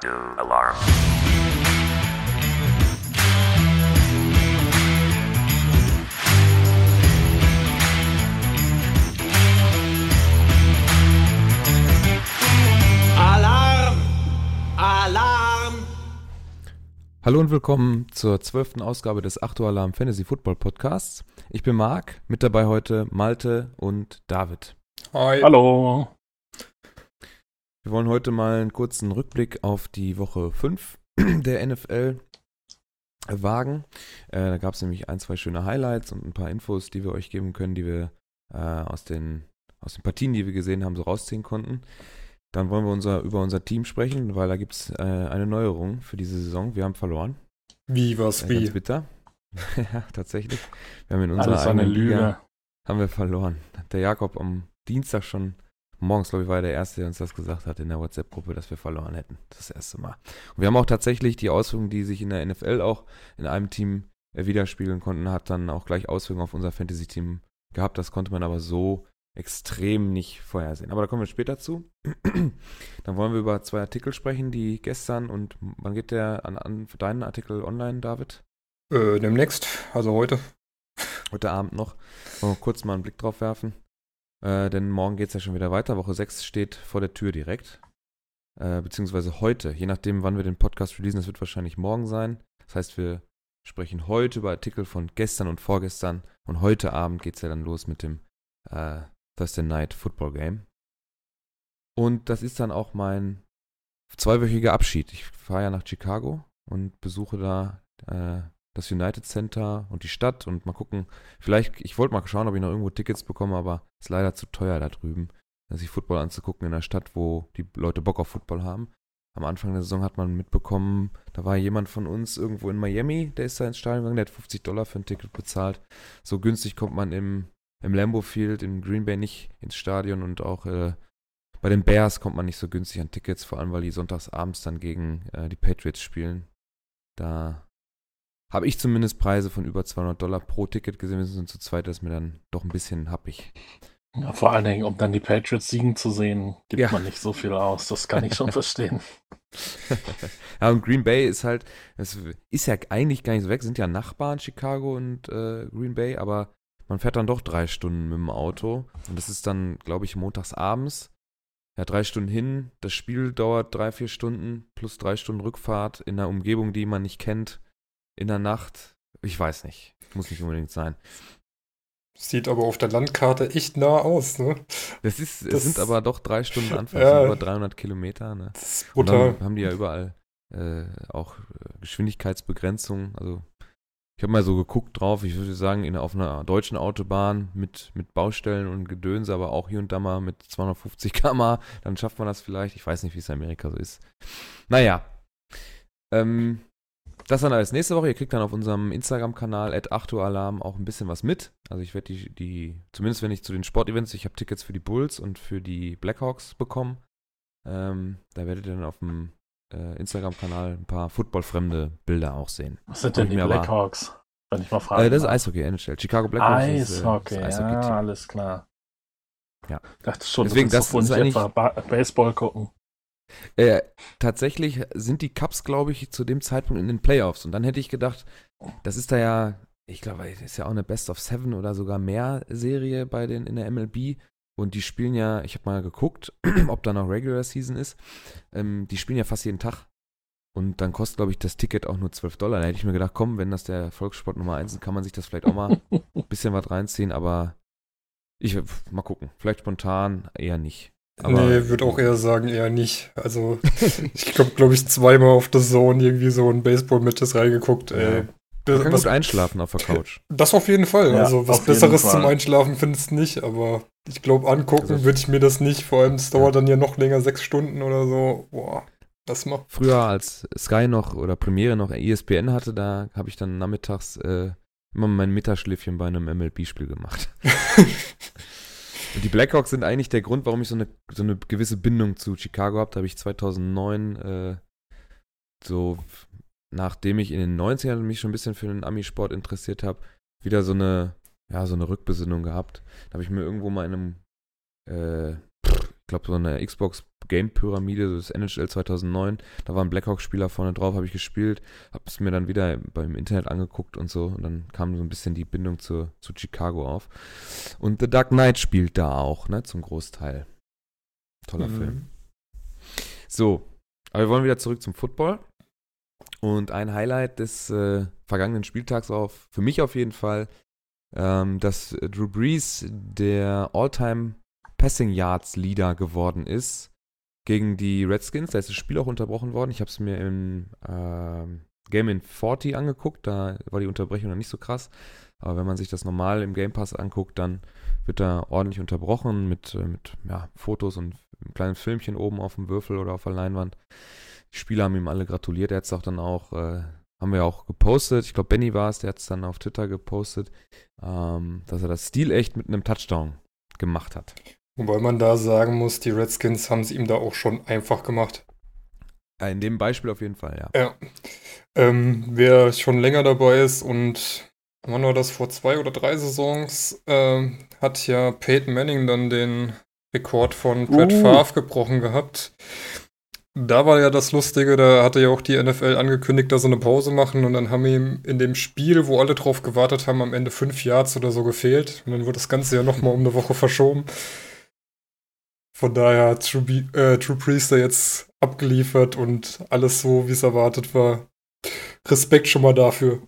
Do alarm. Alarm! Alarm! Hallo und willkommen zur zwölften Ausgabe des 8 Uhr Alarm Fantasy Football Podcasts. Ich bin Marc, mit dabei heute Malte und David. Hi. Hallo. Wir wollen heute mal einen kurzen Rückblick auf die Woche 5 der NFL wagen. Äh, da gab es nämlich ein, zwei schöne Highlights und ein paar Infos, die wir euch geben können, die wir äh, aus, den, aus den Partien, die wir gesehen haben, so rausziehen konnten. Dann wollen wir unser, über unser Team sprechen, weil da gibt es äh, eine Neuerung für diese Saison. Wir haben verloren. Wie, was, Äh, wie? Ganz bitter. ja, tatsächlich. Wir haben in unserer Alles eine eigenen Liga Lüge. haben wir verloren. Der Jakob am Dienstag schon, morgens glaube ich, war er der Erste, der uns das gesagt hat in der WhatsApp-Gruppe, dass wir verloren hätten. Das erste Mal. Und wir haben auch tatsächlich die Auswirkungen, die sich in der NFL auch in einem Team äh, widerspiegeln konnten, hat dann auch gleich Auswirkungen auf unser Fantasy-Team gehabt. Das konnte man aber so extrem nicht vorhersehen. Aber da kommen wir später zu. dann wollen wir über zwei Artikel sprechen, die gestern und wann geht der an, an deinen Artikel online, David? Äh, demnächst, also heute. heute Abend noch. Wollen wir kurz mal einen Blick drauf werfen. Äh, denn morgen geht es ja schon wieder weiter. Woche 6 steht vor der Tür direkt. Äh, beziehungsweise heute, je nachdem, wann wir den Podcast releasen, das wird wahrscheinlich morgen sein. Das heißt, wir sprechen heute über Artikel von gestern und vorgestern. Und heute Abend geht es ja dann los mit dem äh, Thursday Night Football Game. Und das ist dann auch mein zweiwöchiger Abschied. Ich fahre ja nach Chicago und besuche da äh, das United Center und die Stadt und mal gucken. Vielleicht, ich wollte mal schauen, ob ich noch irgendwo Tickets bekomme, aber ist leider zu teuer da drüben, sich Football anzugucken in einer Stadt, wo die Leute Bock auf Football haben. Am Anfang der Saison hat man mitbekommen, da war jemand von uns irgendwo in Miami, der ist da ins Stadion gegangen, der hat 50 Dollar für ein Ticket bezahlt. So günstig kommt man im, im Lambeau Field in Green Bay nicht ins Stadion und auch äh, bei den Bears kommt man nicht so günstig an Tickets, vor allem weil die sonntags abends dann gegen äh, die Patriots spielen. Da habe ich zumindest Preise von über 200 Dollar pro Ticket gesehen. Wir sind zu zweit, das ist mir dann doch ein bisschen happig. Ja, vor allen Dingen, um dann die Patriots siegen zu sehen, gibt Ja. man nicht so viel aus. Das kann ich schon verstehen. ja, und Green Bay ist halt, es ist ja eigentlich gar nicht so weg, sind ja Nachbarn, Chicago und äh, Green Bay, aber man fährt dann doch drei Stunden mit dem Auto. Und das ist dann, glaube ich, montags abends. Ja, drei Stunden hin, das Spiel dauert drei, vier Stunden, plus drei Stunden Rückfahrt in einer Umgebung, die man nicht kennt, in der Nacht. Ich weiß nicht. Muss nicht unbedingt sein. Sieht aber auf der Landkarte echt nah aus, ne? Das ist, es Das- sind aber doch drei Stunden Anfahrt, Ja. über 300 Kilometer. Ne? Das ist Und brutal. dann haben die ja überall äh, auch äh, Geschwindigkeitsbegrenzung. Also ich habe mal so geguckt drauf, ich würde sagen, in, auf einer deutschen Autobahn mit, mit Baustellen und Gedönse, aber auch hier und da mal mit 250 km, dann schafft man das vielleicht. Ich weiß nicht, wie es in Amerika so ist. Naja. Ähm, das dann alles nächste Woche. Ihr kriegt dann auf unserem Instagram-Kanal at 8 Uhr Alarm auch ein bisschen was mit. Also ich werde die, die, zumindest wenn ich zu den Sportevents, ich habe Tickets für die Bulls und für die Blackhawks bekommen. Ähm, da werdet ihr dann auf dem äh, Instagram-Kanal ein paar footballfremde Bilder auch sehen. Was sind denn die aber- Blackhawks? Wenn ich mal frage. Äh, das ist Eishockey, NHL. Chicago Blackhawks ist, äh, Eishockey, ja, alles klar. Ja. Ich dachte schon, Deswegen, das ist eigentlich- etwa ba Baseball gucken. Äh, tatsächlich sind die Cups, glaube ich, zu dem Zeitpunkt in den Playoffs. Und dann hätte ich gedacht, das ist da ja, ich glaube, das ist ja auch eine Best of Seven oder sogar mehr Serie bei den in der MLB. Und die spielen ja, ich habe mal geguckt, ob da noch Regular Season ist. Ähm, die spielen ja fast jeden Tag. Und dann kostet, glaube ich, das Ticket auch nur 12 Dollar. Da hätte ich mir gedacht, komm, wenn das der Volkssport Nummer 1 ist, kann man sich das vielleicht auch mal ein bisschen was reinziehen. Aber ich mal gucken. Vielleicht spontan eher nicht. Aber nee, würde auch eher sagen, eher nicht. Also, ich habe, glaube ich, zweimal auf der Zone irgendwie so ein Baseball-Matches reingeguckt. Ja. Ey. Man kann Was, gut einschlafen auf der Couch. das auf jeden Fall. Ja, also, was Besseres Fall. zum Einschlafen findest du nicht, aber ich glaube, angucken Also- würde ich mir das nicht. Vor allem, es Ja. dauert dann ja noch länger, sechs Stunden oder so. Boah, das macht. Früher, als Sky noch oder Premiere noch ESPN hatte, da habe ich dann nachmittags äh, immer mein Mittagsschläfchen bei einem MLB-Spiel gemacht. Und die Blackhawks sind eigentlich der Grund, warum ich so eine, so eine gewisse Bindung zu Chicago habe. Da habe ich 2009 äh, so, nachdem ich in den 90ern mich schon ein bisschen für den Amisport interessiert habe, wieder so eine, ja, so eine Rückbesinnung gehabt. Da habe ich mir irgendwo mal in einem, äh, ich glaube, so eine Xbox Game Pyramide, das NHL 2009. Da war ein Blackhawks-Spieler vorne drauf, habe ich gespielt, habe es mir dann wieder beim Internet angeguckt und so. Und dann kam so ein bisschen die Bindung zu, zu Chicago auf. Und The Dark Knight spielt da auch, ne, zum Großteil. Toller Mhm. Film. So, aber wir wollen wieder zurück zum Football. Und ein Highlight des äh, vergangenen Spieltags auf, für mich auf jeden Fall, ähm, dass Drew Brees der All-Time Passing Yards Leader geworden ist gegen die Redskins. Da ist das Spiel auch unterbrochen worden. Ich habe es mir im ähm, Game in 40 angeguckt. Da war die Unterbrechung noch nicht so krass. Aber wenn man sich das normal im Game Pass anguckt, dann wird da ordentlich unterbrochen mit, äh, mit ja, Fotos und einem kleinen Filmchen oben auf dem Würfel oder auf der Leinwand. Die Spieler haben ihm alle gratuliert. Er hat es auch dann auch, äh, haben wir auch gepostet. Ich glaube, Benny war es, der hat es dann auf Twitter gepostet, ähm, dass er das Stil echt mit einem Touchdown gemacht hat. Wobei man da sagen muss, die Redskins haben es ihm da auch schon einfach gemacht. Ja, in dem Beispiel auf jeden Fall, ja. Ja. Ähm, wer schon länger dabei ist und wann war das vor zwei oder drei Saisons, ähm, hat ja Peyton Manning dann den Rekord von Brett Uh. Favre gebrochen gehabt. Da war ja das Lustige, da hatte ja auch die NFL angekündigt, dass sie eine Pause machen und dann haben ihm in dem Spiel, wo alle drauf gewartet haben, am Ende fünf Yards oder so gefehlt. Und dann wurde das Ganze ja nochmal um eine Woche verschoben. Von daher True, Be- äh, True Priester jetzt abgeliefert und alles so, wie es erwartet war. Respekt schon mal dafür.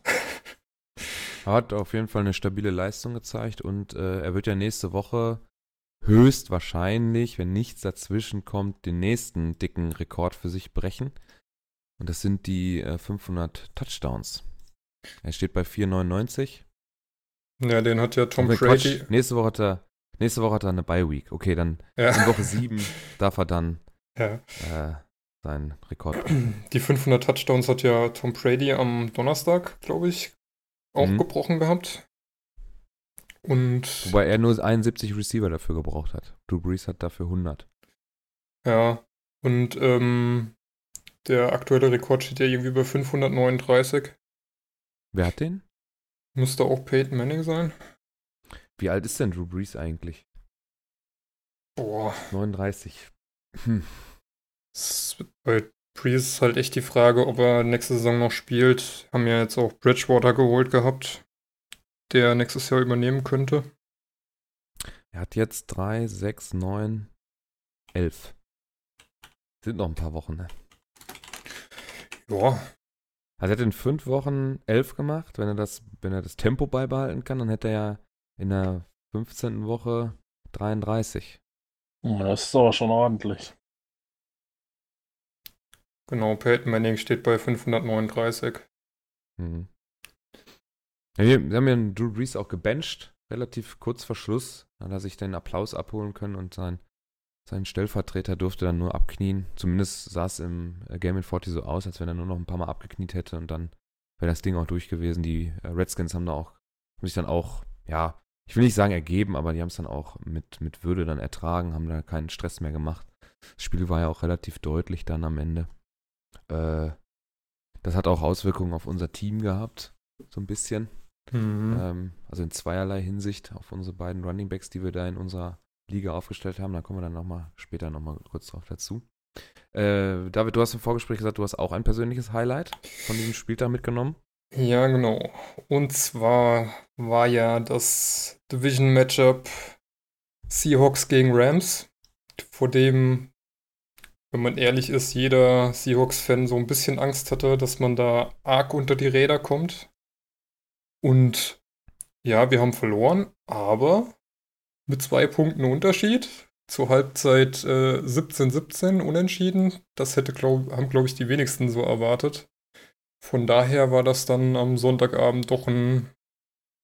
Er hat auf jeden Fall eine stabile Leistung gezeigt und äh, er wird ja nächste Woche höchstwahrscheinlich, wenn nichts dazwischen kommt, den nächsten dicken Rekord für sich brechen. Und das sind die äh, 500 Touchdowns. Er steht bei 4,99. Ja, den hat ja Tom Nee, Quatsch. Brady. Nächste Woche hat er, nächste Woche hat er eine Bye Week. Okay, dann in Ja, Woche 7 darf er dann ja. äh, seinen Rekord. Die 500 Touchdowns hat ja Tom Brady am Donnerstag, glaube ich, auch Mhm. gebrochen gehabt. Und Wobei er nur 71 Receiver dafür gebraucht hat. Drew Brees hat dafür 100. ja, und ähm, der aktuelle Rekord steht ja irgendwie bei 539. Wer hat den? Müsste auch Peyton Manning sein. Wie alt ist denn Drew Brees eigentlich? Boah, 39. Hm. bei Breeze ist halt echt die Frage, ob er nächste Saison noch spielt. Haben ja jetzt auch Bridgewater geholt gehabt, der nächstes Jahr übernehmen könnte. Er hat jetzt 3, 6, 9, 11. Sind noch ein paar Wochen, ne? Ja, Also er hat in fünf Wochen 11 gemacht. Wenn er das, wenn er das Tempo beibehalten kann, dann hätte er ja in der 15. Woche 33. Ja, Das ist aber schon ordentlich. genau, Peyton Manning steht bei 539. Mhm. Ja, wir, wir haben ja einen Drew Brees auch gebencht, relativ kurz vor Schluss. Dann hat er sich den Applaus abholen können und sein, sein Stellvertreter durfte dann nur abknien. Zumindest sah es im Game in 40 so aus, als wenn er nur noch ein paar Mal abgekniet hätte und dann wäre das Ding auch durch gewesen. Die Redskins haben da auch, haben sich dann auch, ja, ich will nicht sagen ergeben, aber die haben es dann auch mit, mit Würde dann ertragen, haben da keinen Stress mehr gemacht. Das Spiel war ja auch relativ deutlich dann am Ende. Äh, das hat auch Auswirkungen auf unser Team gehabt, so ein bisschen. Mhm. Ähm, also in zweierlei Hinsicht auf unsere beiden Running Backs, die wir da in unserer Liga aufgestellt haben. Da kommen wir dann nochmal später nochmal kurz drauf dazu. Äh, David, du hast im Vorgespräch gesagt, du hast auch ein persönliches Highlight von diesem Spieltag mitgenommen. Ja, genau. Und zwar war ja das Division-Matchup Seahawks gegen Rams, vor dem, wenn man ehrlich ist, jeder Seahawks-Fan so ein bisschen Angst hatte, dass man da arg unter die Räder kommt. Und ja, wir haben verloren, aber mit zwei Punkten Unterschied. Zur Halbzeit äh, 17-17 unentschieden. Das hätte, glaub, haben, glaube ich, die wenigsten so erwartet. Von daher war das dann am Sonntagabend doch ein,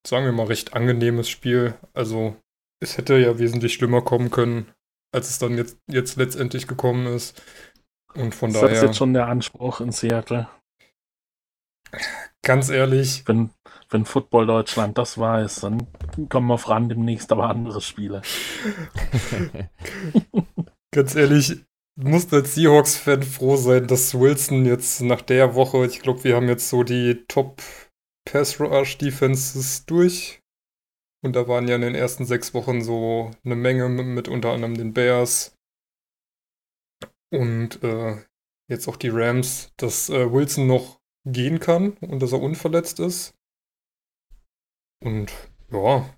sagen wir mal, recht angenehmes Spiel. Also es hätte ja wesentlich schlimmer kommen können, als es dann jetzt, jetzt letztendlich gekommen ist. Und von ist das daher, jetzt schon der Anspruch in Seattle? ganz ehrlich, Wenn, wenn Football Deutschland das weiß, dann kommen wir voran demnächst aber andere Spiele. ganz ehrlich, du musst als Seahawks-Fan froh sein, dass Wilson jetzt nach der Woche, ich glaube, wir haben jetzt so die Top Pass Rush Defenses durch. Und da waren ja in den ersten sechs Wochen so eine Menge mit unter anderem den Bears, Und äh, jetzt auch die Rams, dass äh, Wilson noch gehen kann und dass er unverletzt ist. Und ja,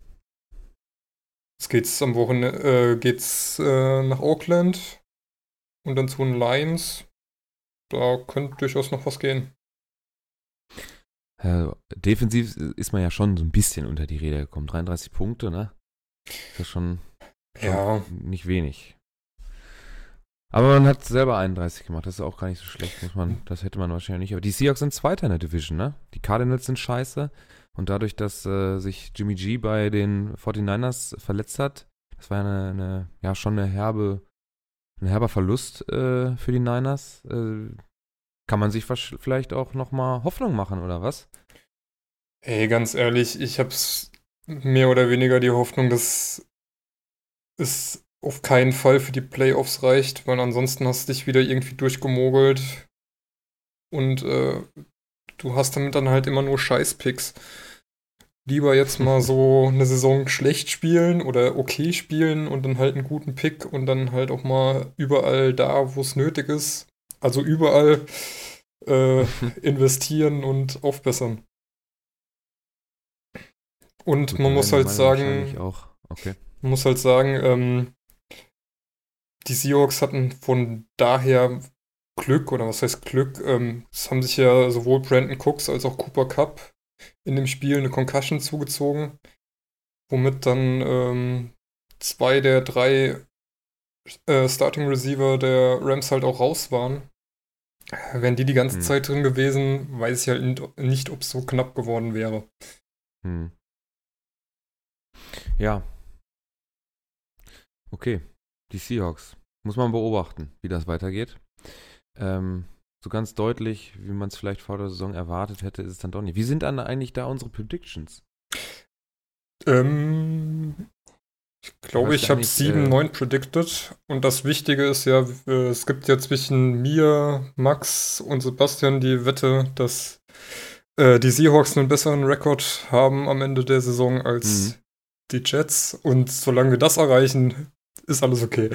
jetzt geht's am Wochenende äh, geht's äh, nach Auckland und dann zu den Lions. Da könnte durchaus noch was gehen. Äh, defensiv ist man ja schon so ein bisschen unter die Räder gekommen. 33 Punkte, ne? Das ist schon, schon Ja, nicht wenig. Aber man hat selber 31 gemacht, das ist auch gar nicht so schlecht, muss man, das hätte man wahrscheinlich nicht. Aber die Seahawks sind Zweiter in der Division, ne? Die Cardinals sind scheiße. Und dadurch, dass äh, sich Jimmy G bei den 49ers verletzt hat, das war ja eine, eine ja schon eine herbe, ein herber Verlust äh, für die Niners, äh, kann man sich vielleicht auch nochmal Hoffnung machen, oder was? ey, ganz ehrlich, ich hab's mehr oder weniger die Hoffnung, dass es auf keinen Fall für die Playoffs reicht, weil ansonsten hast du dich wieder irgendwie durchgemogelt und äh, du hast damit dann halt immer nur Scheißpicks. Lieber jetzt mal so eine Saison schlecht spielen oder okay spielen und dann halt einen guten Pick und dann halt auch mal überall da, wo es nötig ist, also überall äh, investieren und aufbessern. Und Gut, man muss halt sagen, Auch. Okay. man muss halt sagen, ähm, die Seahawks hatten von daher Glück, oder was heißt Glück? Ähm, es haben sich ja sowohl Brandon Cooks als auch Cooper Cup in dem Spiel eine Concussion zugezogen, womit dann ähm, zwei der drei äh, Starting Receiver der Rams halt auch raus waren. Wären die die ganze Hm. Zeit drin gewesen, weiß ich halt nicht, ob es so knapp geworden wäre. Hm. Ja. Okay. Die Seahawks. Muss man beobachten, wie das weitergeht. Ähm, so ganz deutlich, wie man es vielleicht vor der Saison erwartet hätte, ist es dann doch nicht. Wie sind dann eigentlich da unsere Predictions? Ähm, ich glaube, ich du habe eigentlich, 7, äh, 9 predicted. Und das Wichtige ist ja, äh, es gibt ja zwischen mir, Max und Sebastian die Wette, dass äh, die Seahawks einen besseren Rekord haben am Ende der Saison als Mhm. die Jets. Und solange wir das erreichen, ist alles okay.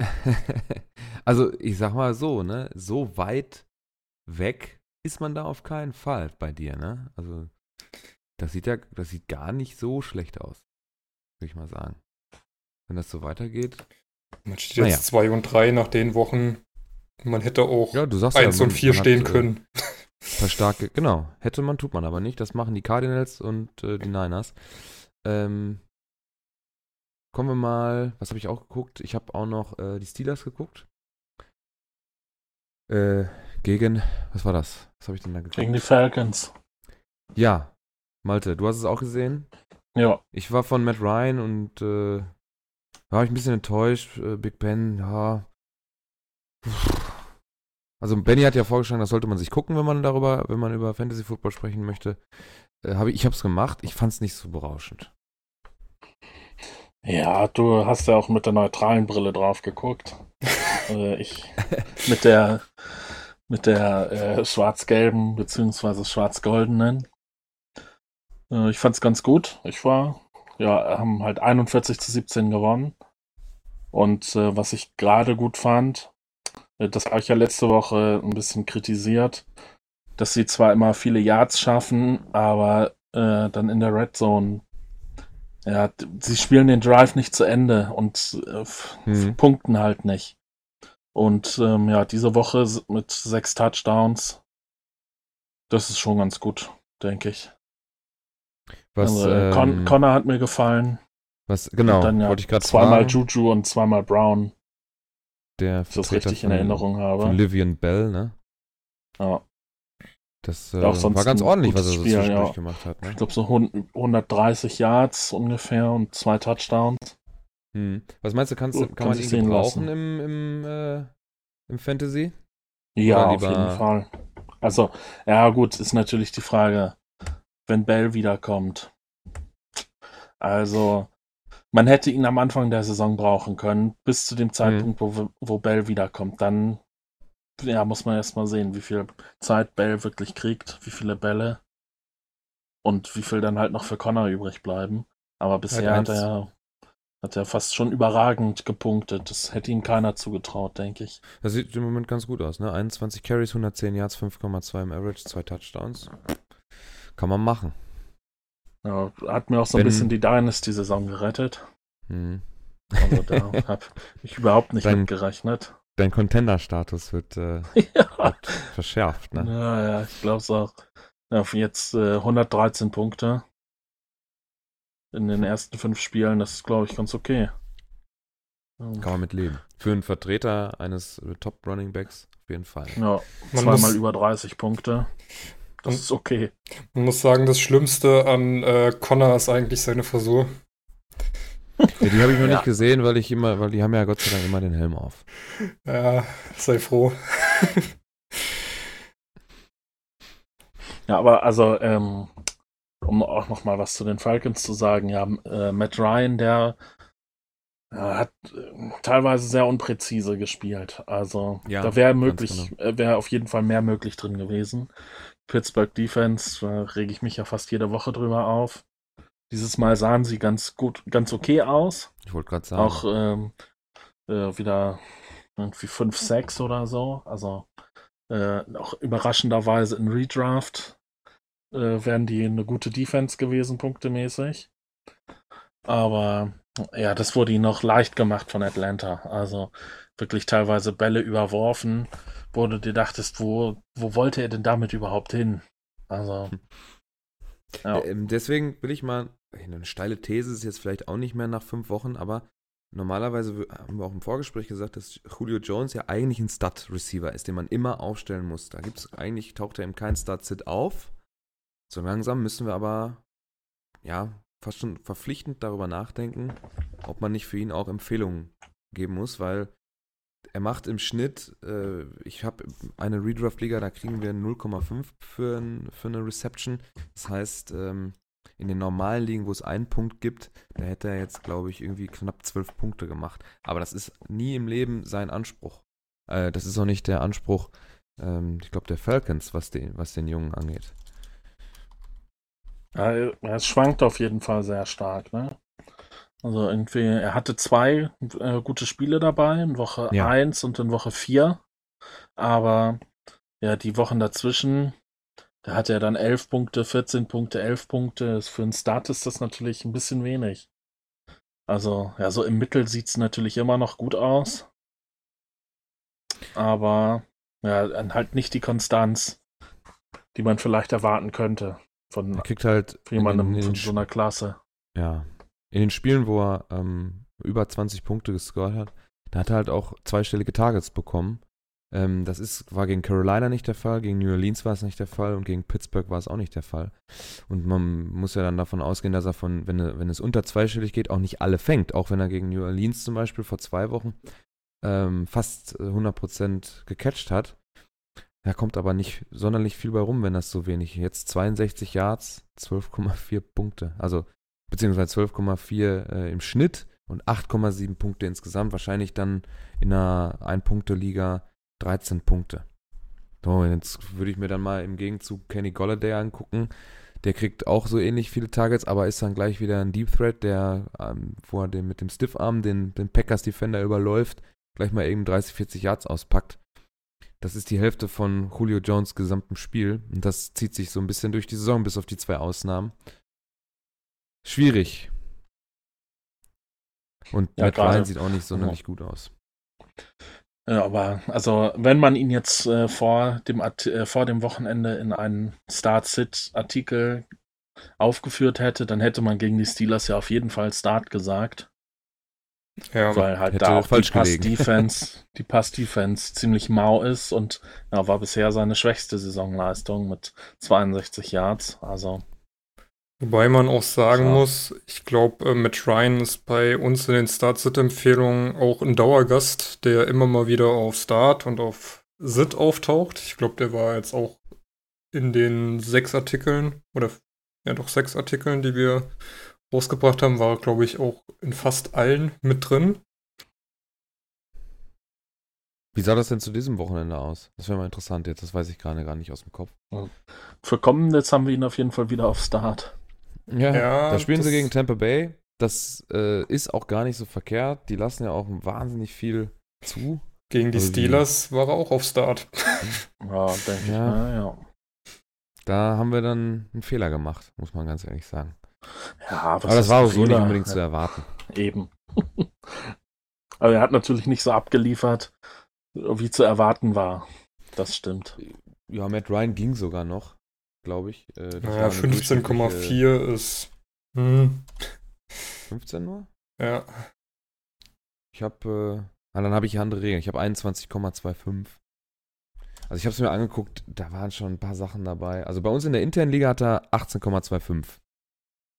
also, ich sag mal so, ne? So weit weg ist man da auf keinen Fall bei dir, ne? Also, das sieht ja, das sieht gar nicht so schlecht aus. Würde ich mal sagen. Wenn das so weitergeht. Man steht jetzt Naja. 2 und 3 nach den Wochen. Man hätte auch Ja, du sagst 1 ja, und 4 man stehen hat, äh, können. paar starke, genau. Hätte man, tut man aber nicht. Das machen die Cardinals und äh, die Niners. Ähm, kommen wir mal, was habe ich auch geguckt? Ich habe auch noch äh, die Steelers geguckt. Äh, gegen, was war das? Was habe ich denn da geguckt? Gegen die Falcons. Ja, Malte, du hast es auch gesehen. Ja, Ich war von Matt Ryan und äh, war ich ein bisschen enttäuscht. Äh, Big Ben, ja. Also Benny hat ja vorgeschlagen, das sollte man sich gucken, wenn man darüber, wenn man über Fantasy Football sprechen möchte. Äh, hab ich ich habe es gemacht. Ich fand es nicht so berauschend. Ja, du hast ja auch mit der neutralen Brille drauf geguckt. äh, ich mit der mit der äh, schwarz-gelben beziehungsweise schwarz-goldenen. Äh, ich fand's ganz gut. Ich war, ja, haben halt 41 zu 17 gewonnen. Und äh, was ich gerade gut fand, äh, das habe ich ja letzte Woche ein bisschen kritisiert, dass sie zwar immer viele Yards schaffen, aber äh, dann in der Red Zone, ja, sie spielen den Drive nicht zu Ende und äh, Mhm. punkten halt nicht. Und ähm, ja, diese Woche mit sechs Touchdowns, das ist schon ganz gut, denke ich. Was, also, äh, Con ähm, Connor hat mir gefallen. was genau, dann ja wollte ich gerade zweimal fragen. Juju und zweimal Brown, der ich das richtig in von- Erinnerung habe. Von Livian Bell, ne? Ja. Das äh, war ganz ordentlich, was er so Spiel, ja. gemacht hat, ne? Ich glaube so hun- 130 Yards ungefähr und zwei Touchdowns. Hm. Was meinst du, kannst, du- Gut, kann man ihn sehen gebrauchen im, im, äh, im Fantasy? Ja, auf jeden Fall. Also, ja gut, ist natürlich die Frage, wenn Bell wiederkommt. Also, man hätte ihn am Anfang der Saison brauchen können, bis zu dem Zeitpunkt, wo, wo Bell wiederkommt. Dann ja, muss man erstmal sehen, wie viel Zeit Bell wirklich kriegt, wie viele Bälle und wie viel dann halt noch für Connor übrig bleiben. Aber bisher Halt hat eins. er Hat er fast schon überragend gepunktet. Das hätte ihm keiner zugetraut, denke ich. Das sieht im Moment ganz gut aus, ne? 21 Carries, 110 Yards, 5,2 im Average, zwei Touchdowns. Kann man machen. Ja, hat mir auch so ein Wenn- bisschen die Dynasty-Saison gerettet. Mhm. Also da habe ich überhaupt nicht Dein- mit gerechnet. Dein Contender-Status wird, äh, ja. wird verschärft, ne? ja, ja, ich glaube es auch. Ja, jetzt äh, 113 Punkte in den ersten fünf Spielen. Das ist, glaube ich, ganz okay. Kann man mit leben. Für einen Vertreter eines äh, Top-Running-Backs auf jeden Fall. Ja, Man zweimal muss, über 30 Punkte. Das Und- ist okay. man muss sagen, das Schlimmste an äh, Connor ist eigentlich seine Frisur. Ja, die habe ich noch Ja. nicht gesehen, weil ich immer, weil die haben ja Gott sei Dank immer den Helm auf. Ja, sei froh. Ja, aber also, ähm, um auch noch mal was zu den Falcons zu sagen, ja, äh, Matt Ryan, der äh, hat äh, teilweise sehr unpräzise gespielt. Also Ja, da wäre möglich, äh, wäre auf jeden Fall mehr möglich drin gewesen. Pittsburgh Defense, da rege ich mich ja fast jede Woche drüber auf. Dieses Mal sahen sie ganz gut, ganz okay aus. Ich wollte gerade sagen. Auch ähm, äh, wieder irgendwie 5, 6 oder so. Also äh, auch überraschenderweise in Redraft äh, wären die eine gute Defense gewesen, punktemäßig. Aber ja, das wurde ihnen noch leicht gemacht von Atlanta. Also wirklich teilweise Bälle überworfen, wo du dir dachtest, wo, wo wollte er denn damit überhaupt hin? Also. Ja. Ähm, deswegen will ich mal, eine steile These ist jetzt vielleicht auch nicht mehr nach fünf Wochen, aber normalerweise haben wir auch im Vorgespräch gesagt, dass Julio Jones ja eigentlich ein Stud-Receiver ist, den man immer aufstellen muss. Da gibt es eigentlich, taucht er im kein Stud-Sit auf. So langsam müssen wir aber, ja, fast schon verpflichtend darüber nachdenken, ob man nicht für ihn auch Empfehlungen geben muss, weil er macht im Schnitt, äh, ich habe eine Redraft-Liga, da kriegen wir 0,5 für, für eine Reception. Das heißt, ähm, in den normalen Ligen, wo es einen Punkt gibt, da hätte er jetzt, glaube ich, irgendwie knapp zwölf Punkte gemacht. Aber das ist nie im Leben sein Anspruch. Äh, das ist auch nicht der Anspruch, ähm, ich glaube, der Falcons, was den, was den Jungen angeht. Ja, es schwankt auf jeden Fall sehr stark, ne? Also irgendwie, er hatte zwei äh, gute Spiele dabei, in Woche Ja. 1 und in Woche 4. Aber ja, die Wochen dazwischen, da hat er dann 11 Punkte, 14 Punkte, 11 Punkte. Für einen Start ist das natürlich ein bisschen wenig. Also, ja, so im Mittel sieht es natürlich immer noch gut aus. Aber ja, dann halt nicht die Konstanz, die man vielleicht erwarten könnte von Er kriegt halt für jemandem in, in, von den, so einer Klasse. ja, in den Spielen, wo er ähm, über 20 Punkte gescored hat, da hat er halt auch zweistellige Targets bekommen. Ähm, das ist, war gegen Carolina nicht der Fall, gegen New Orleans war es nicht der Fall und gegen Pittsburgh war es auch nicht der Fall. Und man muss ja dann davon ausgehen, dass er von, wenn, wenn es unter zweistellig geht, auch nicht alle fängt. Auch wenn er gegen New Orleans zum Beispiel vor zwei Wochen ähm, fast äh, 100% gecatcht hat. Da kommt aber nicht sonderlich viel bei rum, wenn das so wenig. Jetzt 62 Yards, 12,4 Punkte. Also, beziehungsweise 12,4 äh, im Schnitt und 8,7 Punkte insgesamt. Wahrscheinlich dann in einer Ein-Punkte-Liga 13 Punkte. So, jetzt würde ich mir dann mal im Gegenzug Kenny Golladay angucken. Der kriegt auch so ähnlich viele Targets, aber ist dann gleich wieder ein Deep Threat, der, ähm, wo er den mit dem Stiffarm den, den Packers Defender überläuft, gleich mal eben 30, 40 Yards auspackt. Das ist die Hälfte von Julio Jones gesamtem Spiel. Und das zieht sich so ein bisschen durch die Saison, bis auf die zwei Ausnahmen. Schwierig. Und Ja, Matt Ryan sieht auch nicht sonderlich gut aus. Ja, aber also wenn man ihn jetzt äh, vor, dem Art äh, vor dem Wochenende in einen Start-Sit-Artikel aufgeführt hätte, dann hätte man gegen die Steelers ja auf jeden Fall Start gesagt, Ja, weil halt hätte da auch die. Pass-Defense, die Pass-Defense ziemlich mau ist und ja, war bisher seine schwächste Saisonleistung mit 62 Yards. Also Wobei man auch sagen Schade. muss, ich glaube, äh, Matt Ryan ist bei uns in den Start-Sit-Empfehlungen auch ein Dauergast, der immer mal wieder auf Start und auf Sit auftaucht. Ich glaube, der war jetzt auch in den sechs Artikeln oder ja doch sechs Artikeln, die wir rausgebracht haben, war, glaube ich, auch in fast allen mit drin. Wie sah das denn zu diesem Wochenende aus? Das wäre mal interessant jetzt. Das weiß ich gerade gar nicht aus dem Kopf. für kommendes haben wir ihn auf jeden Fall wieder auf Start. Ja, Ja, da spielen sie gegen Tampa Bay. Das äh, ist auch gar nicht so verkehrt. Die lassen ja auch wahnsinnig viel zu. Gegen die Also die- Steelers war er auch auf Start. Ja, denke ich. Ja. mal, ja. Da haben wir dann einen Fehler gemacht, muss man ganz ehrlich sagen. Ja, was Aber das war auch so nicht unbedingt zu erwarten. Eben. Aber er hat natürlich nicht so abgeliefert, wie zu erwarten war. Das stimmt. Ja, Matt Ryan ging sogar noch, glaube ich. Äh, Naja, eine durchschnittliche- 15,4 ist. Hm, 15 nur? ja. Ich habe, äh, ah, dann habe ich andere Regeln. Ich habe 21,25. Also ich habe es mir angeguckt, da waren schon ein paar Sachen dabei. Also bei uns in der internen Liga hat er 18,25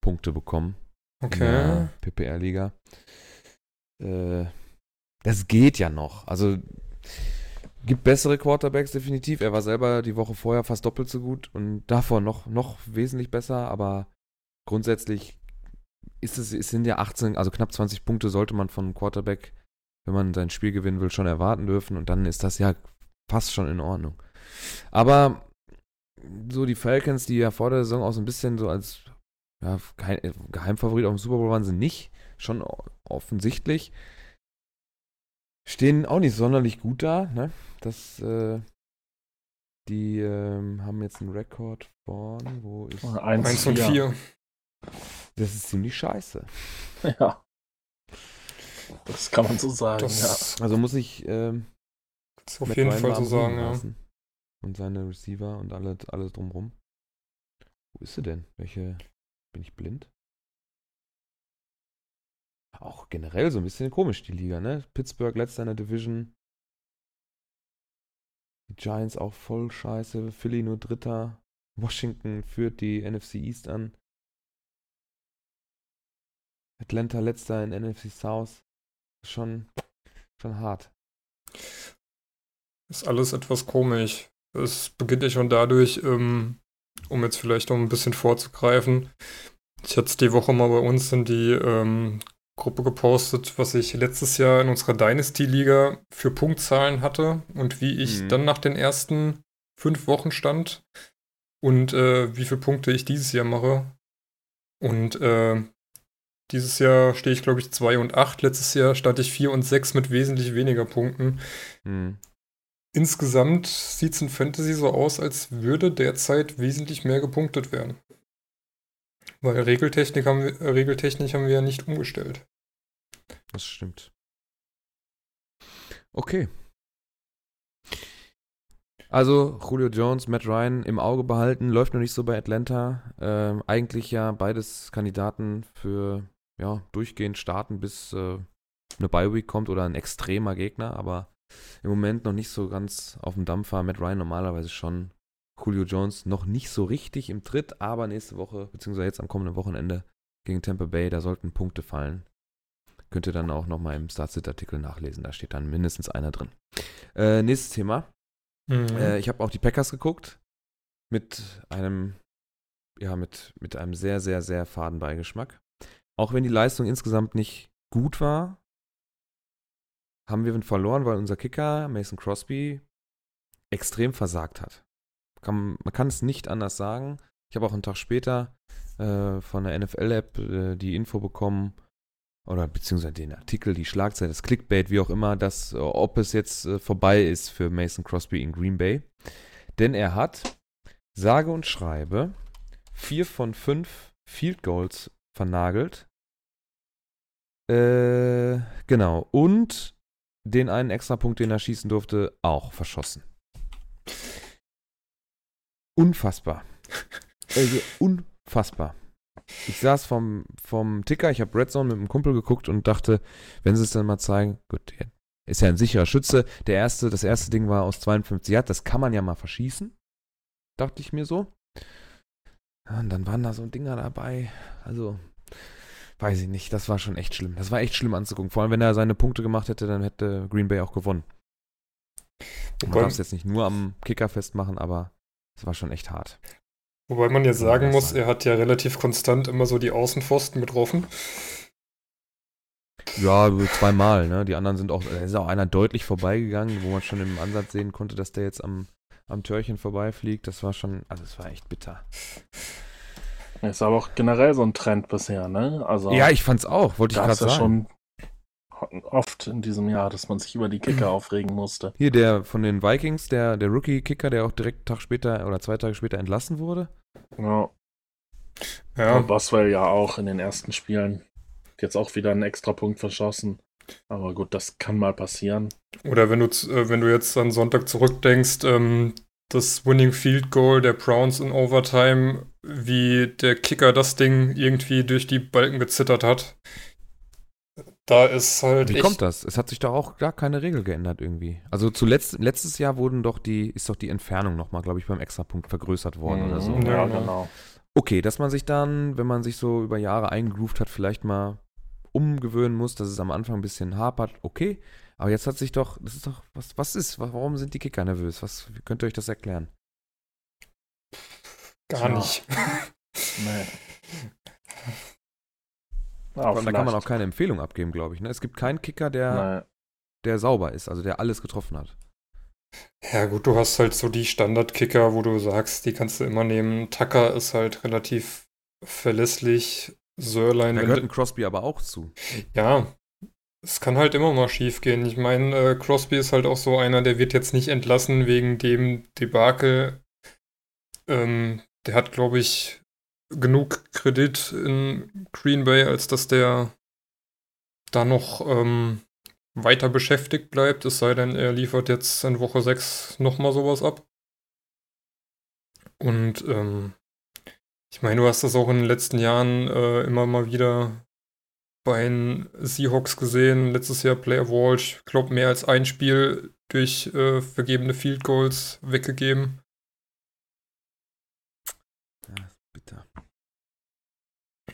Punkte bekommen. Okay. PPR-Liga. Äh, das geht ja noch. Also gibt bessere Quarterbacks definitiv. Er war selber die Woche vorher fast doppelt so gut und davor noch, noch wesentlich besser, aber grundsätzlich ist es, es sind ja 18, also knapp 20 Punkte sollte man von einem Quarterback, wenn man sein Spiel gewinnen will, schon erwarten dürfen und dann ist das ja fast schon in Ordnung. Aber so die Falcons, die ja vor der Saison auch so ein bisschen so als ja, kein, äh, Geheimfavorit auf dem Super Bowl waren sie nicht, schon offensichtlich. Stehen auch nicht sonderlich gut da, ne? Das, äh, die ähm, haben jetzt einen Rekord von, wo ist, 1 und 4. das ist ziemlich scheiße. Ja. Das kann man so sagen, Das Also muss ich, ähm, auf Matt jeden Ryan Fall so sagen, ja. Und seine Receiver und alle, alles drumrum. Wo ist sie denn? Welche, bin ich blind? Auch generell so ein bisschen komisch, die Liga, ne? Pittsburgh letzter in der Division. Giants auch voll scheiße. Philly nur Dritter. Washington führt die NFC East an. Atlanta letzter in NFC South. Schon, schon hart. Ist alles etwas komisch. Es beginnt ja schon dadurch, ähm, um jetzt vielleicht noch ein bisschen vorzugreifen. Ich hatte es die Woche mal bei uns in die ähm, Gruppe gepostet, was ich letztes Jahr in unserer Dynasty-Liga für Punktzahlen hatte und wie ich Mhm. dann nach den ersten fünf Wochen stand und äh, wie viele Punkte ich dieses Jahr mache. Und äh, dieses Jahr stehe ich, glaube ich, 2 und 8. Letztes Jahr stand ich 4 und 6 mit wesentlich weniger Punkten. Hm. Insgesamt sieht es in Fantasy so aus, als würde derzeit wesentlich mehr gepunktet werden. Weil Regeltechnik haben wir, äh, Regeltechnik haben wir ja nicht umgestellt. Das stimmt. Okay. Also, Julio Jones, Matt Ryan im Auge behalten, läuft noch nicht so bei Atlanta. Ähm, eigentlich ja beides Kandidaten für ja, durchgehend starten, bis äh, eine Bye-Week kommt oder ein extremer Gegner, aber im Moment noch nicht so ganz auf dem Dampfer. Matt Ryan normalerweise schon. Julio Jones noch nicht so richtig im Tritt, aber nächste Woche, beziehungsweise jetzt am kommenden Wochenende gegen Tampa Bay, da sollten Punkte fallen. Könnt ihr dann auch nochmal im Startsit-Artikel nachlesen. Da steht dann mindestens einer drin. Äh, nächstes Thema. Mhm. Äh, ich habe auch die Packers geguckt. Mit einem, ja, mit, mit einem sehr, sehr, sehr faden Beigeschmack. Auch wenn die Leistung insgesamt nicht gut war, haben wir verloren, weil unser Kicker, Mason Crosby, extrem versagt hat. Kann, man kann es nicht anders sagen. Ich habe auch einen Tag später äh, von der NFL-App äh, die Info bekommen, oder beziehungsweise den Artikel, die Schlagzeile, das Clickbait, wie auch immer, dass, äh, ob es jetzt äh, vorbei ist für Mason Crosby in Green Bay. Denn er hat, sage und schreibe, vier von fünf Field Goals vernagelt. Äh, genau. Und den einen Extrapunkt, den er schießen durfte, auch verschossen. Unfassbar. Also unfassbar. Ich saß vom, vom Ticker, ich habe Red Zone mit einem Kumpel geguckt und dachte, wenn sie es dann mal zeigen, gut, ist ja ein sicherer Schütze. Der erste, das erste Ding war aus 52 Yard, das kann man ja mal verschießen. Dachte ich mir so. Und dann waren da so Dinger dabei. Also, weiß ich nicht, das war schon echt schlimm. Das war echt schlimm anzugucken. Vor allem, wenn er seine Punkte gemacht hätte, dann hätte Green Bay auch gewonnen. Man darf es jetzt nicht nur am Kicker festmachen, aber es war schon echt hart. Wobei man jetzt sagen Ja, muss, er hat ja relativ konstant immer so die Außenpfosten getroffen. Ja, zweimal, ne? Die anderen sind auch, da ist auch einer deutlich vorbeigegangen, wo man schon im Ansatz sehen konnte, dass der jetzt am, am Türchen vorbeifliegt. Das war schon, also es war echt bitter. Ist aber auch generell so ein Trend bisher, ne? Also Ja, ich fand's auch, wollte ich gerade es ja sagen. schon oft in diesem Jahr, dass man sich über die Kicker aufregen musste. Hier der von den Vikings, der, der Rookie-Kicker, der auch direkt einen Tag später oder zwei Tage später entlassen wurde. Ja. Ja, Und Boswell ja auch in den ersten Spielen. Jetzt auch wieder einen extra Punkt verschossen. Aber gut, das kann mal passieren. oder wenn du, äh, wenn du jetzt an Sonntag zurückdenkst, ähm, das Winning Field Goal der Browns in Overtime, wie der Kicker das Ding irgendwie durch die Balken gezittert hat. Da ist halt Wie kommt das? Es hat sich doch auch gar keine Regel geändert irgendwie. Also zuletzt, letztes Jahr wurden doch die, ist doch die Entfernung nochmal, glaube ich, beim Extrapunkt vergrößert worden oder so. Mhm, Ja, Ja, genau. Okay, dass man sich dann, wenn man sich so über Jahre eingegroovt hat, vielleicht mal umgewöhnen muss, dass es am Anfang ein bisschen hapert, okay. Aber jetzt hat sich doch, das ist doch, was, was ist? Wa- Warum sind die Kicker nervös? Was, wie könnt ihr euch das erklären? gar Tja. nicht. Nee. Ja, da kann man auch keine Empfehlung abgeben, glaube ich. Ne? Es gibt keinen Kicker, der, der sauber ist, also der alles getroffen hat. Ja, gut, du hast halt so die Standardkicker, wo du sagst, die kannst du immer nehmen. Tucker ist halt relativ verlässlich. Sörlein, Da gehört ein Crosby aber auch zu. ja, es kann halt immer mal schief gehen. Ich meine, äh, Crosby ist halt auch so einer, der wird jetzt nicht entlassen wegen dem Debakel. Ähm, der hat, glaube ich, genug Kredit in Green Bay, als dass der da noch ähm, weiter beschäftigt bleibt, es sei denn, er liefert jetzt in Woche 6 nochmal sowas ab. Und ähm, ich meine, du hast das auch in den letzten Jahren äh, immer mal wieder bei den Seahawks gesehen. Letztes Jahr Player Walsh, ich glaube, mehr als ein Spiel durch äh, vergebene Field Goals weggegeben. Ja, bitter.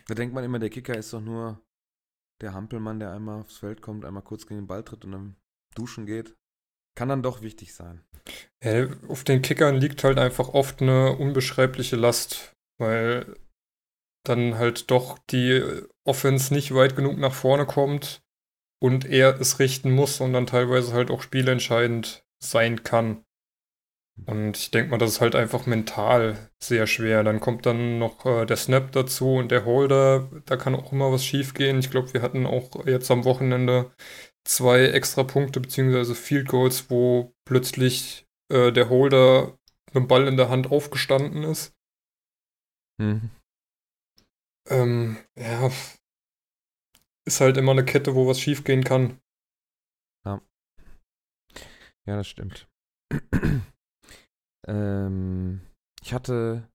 Da denkt man immer, der Kicker ist doch nur der Hampelmann, der einmal aufs Feld kommt, einmal kurz gegen den Ball tritt und dann duschen geht. Kann dann doch wichtig sein. Ja, auf den Kickern liegt halt einfach oft eine unbeschreibliche Last, weil dann halt doch die Offense nicht weit genug nach vorne kommt und er es richten muss und dann teilweise halt auch spielentscheidend sein kann. Und ich denke mal, das ist halt einfach mental sehr schwer. Dann kommt dann noch äh, der Snap dazu und der Holder, da kann auch immer was schief gehen. Ich glaube, wir hatten auch jetzt am Wochenende zwei extra Punkte beziehungsweise Field Goals, wo plötzlich äh, der Holder mit dem Ball in der Hand aufgestanden ist. Mhm. Ähm, ja, ist halt immer eine Kette, wo was schief gehen kann. Ja, das stimmt. Ähm, ich hatte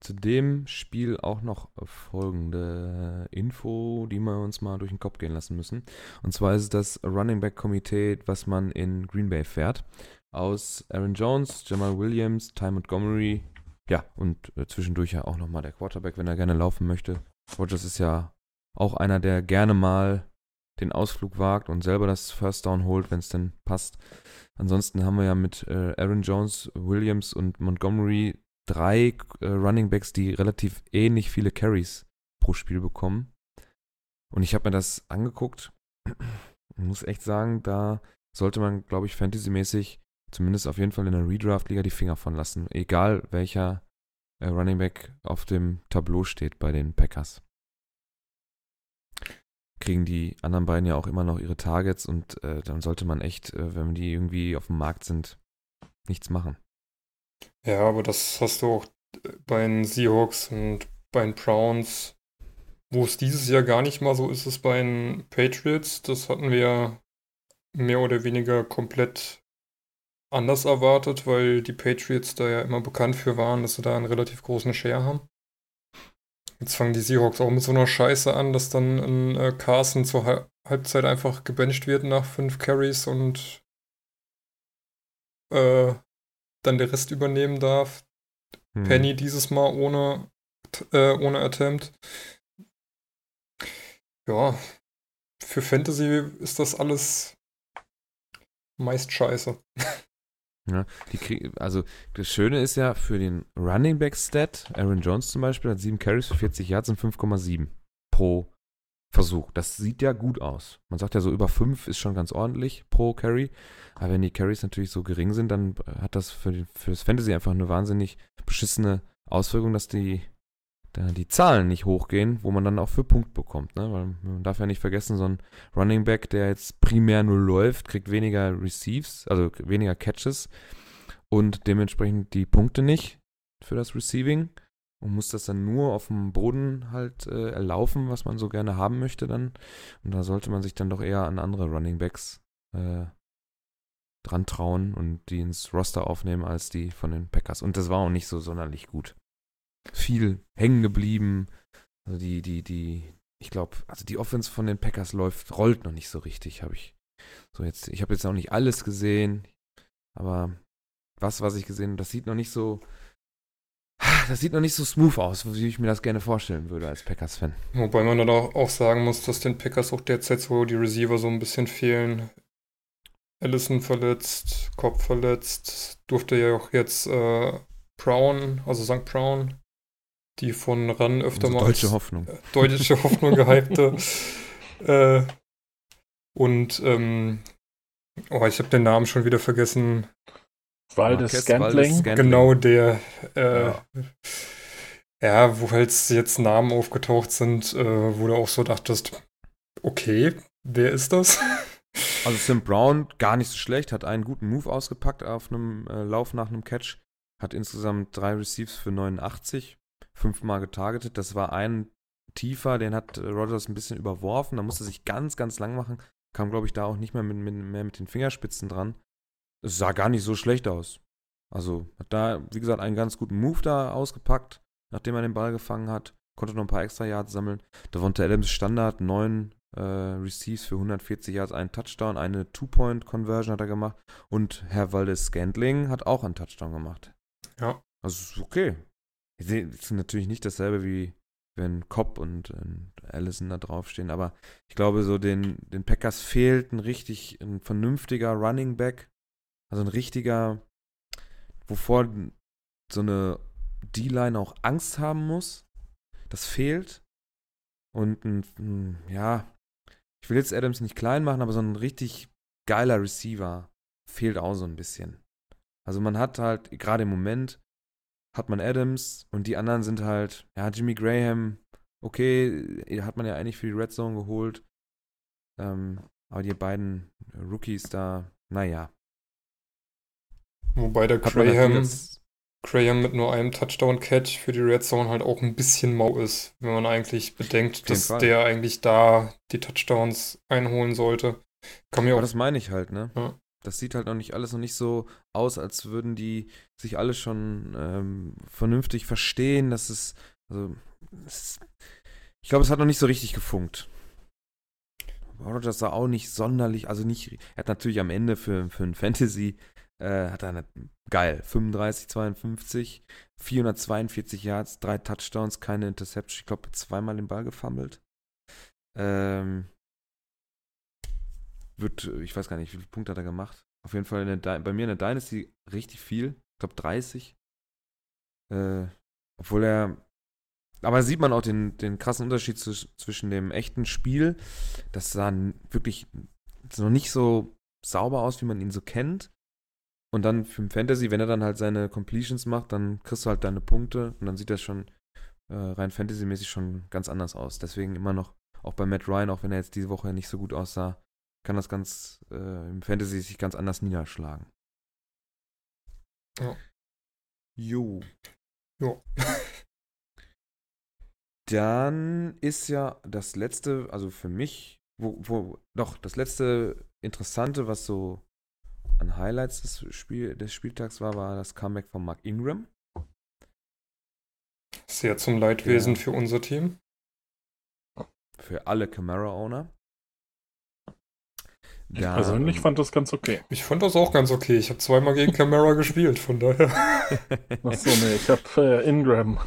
zu dem Spiel auch noch folgende Info, die wir uns mal durch den Kopf gehen lassen müssen. Und zwar ist es das Running Back Komitee, was man in Green Bay fährt. Aus Aaron Jones, Jamal Williams, Ty Montgomery, ja, und äh, zwischendurch ja auch nochmal der Quarterback, wenn er gerne laufen möchte. Rogers ist ja auch einer, der gerne mal den Ausflug wagt und selber das First Down holt, wenn es denn passt. Ansonsten haben wir ja mit äh, Aaron Jones, Williams und Montgomery drei äh, Running Backs, die relativ ähnlich viele Carries pro Spiel bekommen. Und ich habe mir das angeguckt und muss echt sagen, da sollte man, glaube ich, fantasymäßig zumindest auf jeden Fall in der Redraft-Liga die Finger von lassen. Egal welcher äh, Running Back auf dem Tableau steht bei den Packers. Kriegen die anderen beiden ja auch immer noch ihre Targets und äh, dann sollte man echt, äh, wenn die irgendwie auf dem Markt sind, nichts machen. Ja, aber das hast du auch bei den Seahawks und bei den Browns, wo es dieses Jahr gar nicht mal so ist, ist bei den Patriots. Das hatten wir mehr oder weniger komplett anders erwartet, weil die Patriots da ja immer bekannt für waren, dass sie da einen relativ großen Share haben. Jetzt fangen die Seahawks auch mit so einer Scheiße an, dass dann ein äh, Carson zur Hal Halbzeit einfach gebencht wird nach fünf Carries und äh, dann der Rest übernehmen darf. Hm. Penny dieses Mal ohne, äh, ohne Attempt. Ja, für Fantasy ist das alles meist scheiße. Ja, die krieg, also das Schöne ist ja für den Running Back Stat, Aaron Jones zum Beispiel hat 7 Carries für 40 Yards und 5,7 pro Versuch. Das sieht ja gut aus. Man sagt ja so über 5 ist schon ganz ordentlich pro Carry. Aber wenn die Carries natürlich so gering sind, dann hat das für, den, für das Fantasy einfach eine wahnsinnig beschissene Auswirkung, dass die da die Zahlen nicht hochgehen, wo man dann auch für Punkt bekommt. Ne? Weil man darf ja nicht vergessen, so ein Running Back, der jetzt primär nur läuft, kriegt weniger Receives, also weniger Catches und dementsprechend die Punkte nicht für das Receiving und muss das dann nur auf dem Boden halt äh, erlaufen, was man so gerne haben möchte dann. Und da sollte man sich dann doch eher an andere Running Backs äh, dran trauen und die ins Roster aufnehmen als die von den Packers. Und das war auch nicht so sonderlich gut. Viel hängen geblieben. Also die, die, die, ich glaube, also die Offense von den Packers läuft, rollt noch nicht so richtig, habe ich so jetzt, ich habe jetzt auch nicht alles gesehen, aber was, was ich gesehen das sieht noch nicht so, das sieht noch nicht so smooth aus, wie ich mir das gerne vorstellen würde als Packers-Fan. Wobei man dann auch, sagen muss, dass den Packers auch derzeit so die Receiver so ein bisschen fehlen. Allison verletzt, Cobb verletzt, durfte ja auch jetzt äh, Brown, also St. Brown, die von Ran öfter Also mal deutsche Hoffnung. äh, deutsche Hoffnung gehypte. äh, und ähm, oh, ich habe den Namen schon wieder vergessen. Waldes. Valdes Scantling. Genau der, äh, Ja. ja. wo halt jetzt Namen aufgetaucht sind, äh, wo du auch so dachtest, okay, wer ist das? Also Sim Brown, gar nicht so schlecht, hat einen guten Move ausgepackt auf einem äh, Lauf nach einem Catch. Hat insgesamt drei Receives für 89, fünfmal getargetet. Das war ein tiefer, den hat äh, Rodgers ein bisschen überworfen. Da musste er sich ganz, ganz lang machen. Kam, glaube ich, da auch nicht mehr mit, mit, mehr mit den Fingerspitzen dran. Es sah gar nicht so schlecht aus. Also hat da, wie gesagt, einen ganz guten Move da ausgepackt, nachdem er den Ball gefangen hat. Konnte noch ein paar extra Yards sammeln. Davonta Adams Standard, neun äh, Receives für 140 Yards, einen Touchdown, eine Two-Point-Conversion hat er gemacht. Und Herr Waldes Scantling hat auch einen Touchdown gemacht. Ja. Also ist okay. Es ist natürlich nicht dasselbe wie wenn Cobb und, und Allison da draufstehen, aber ich glaube, so den, den Packers fehlt ein richtig, ein vernünftiger Running Back. Also ein richtiger, wovor so eine D-Line auch Angst haben muss. Das fehlt. Und ein, ein, ja, ich will jetzt Adams nicht klein machen, aber so ein richtig geiler Receiver fehlt auch so ein bisschen. Also man hat halt, gerade im Moment, hat man Adams und die anderen sind halt, ja, Jimmy Graham, okay, hat man ja eigentlich für die Red Zone geholt. Ähm, aber die beiden Rookies da, naja. Wobei der Hat Graham, Graham mit nur einem Touchdown-Catch für die Red Zone halt auch ein bisschen mau ist, wenn man eigentlich bedenkt, dass Fall. der eigentlich da die Touchdowns einholen sollte. Kann mir Aber auch das meine ich halt, ne? Ja. Das sieht halt noch nicht alles noch nicht so aus, als würden die sich alle schon ähm, vernünftig verstehen. Das ist, also, es ist, ich glaube, es hat noch nicht so richtig gefunkt. Rodgers sah auch nicht sonderlich, also nicht, er hat natürlich am Ende für, für ein Fantasy, äh, hat er eine, geil, 35, 52, 442 Yards, drei Touchdowns, keine Interception, ich glaube, zweimal den Ball gefummelt. Ähm, wird, äh, ich weiß gar nicht, wie viele Punkte hat er gemacht. Auf jeden Fall der, bei mir in der Dynasty richtig viel. Ich glaube 30. Äh, obwohl er. Aber sieht man auch den, den krassen Unterschied zu, zwischen dem echten Spiel. Das sah wirklich noch nicht so sauber aus, wie man ihn so kennt. Und dann für den Fantasy, wenn er dann halt seine Completions macht, dann kriegst du halt deine Punkte und dann sieht das schon äh, rein Fantasy-mäßig schon ganz anders aus. Deswegen immer noch, auch bei Matt Ryan, auch wenn er jetzt diese Woche nicht so gut aussah, kann das ganz äh, im Fantasy sich ganz anders niederschlagen. Ja. Jo. Jo. Dann ist ja das letzte, also für mich, wo, wo, doch, das letzte Interessante, was so an Highlights des, Spiel, des Spieltags war, war das Comeback von Mark Ingram. sehr zum Leidwesen Ja. für unser Team. Für alle Camara-Owner. Ich persönlich fand das ganz okay. Ich fand das auch ganz okay. Ich habe zweimal gegen Camara gespielt, von daher. Achso, nee, ich habe äh, Ingram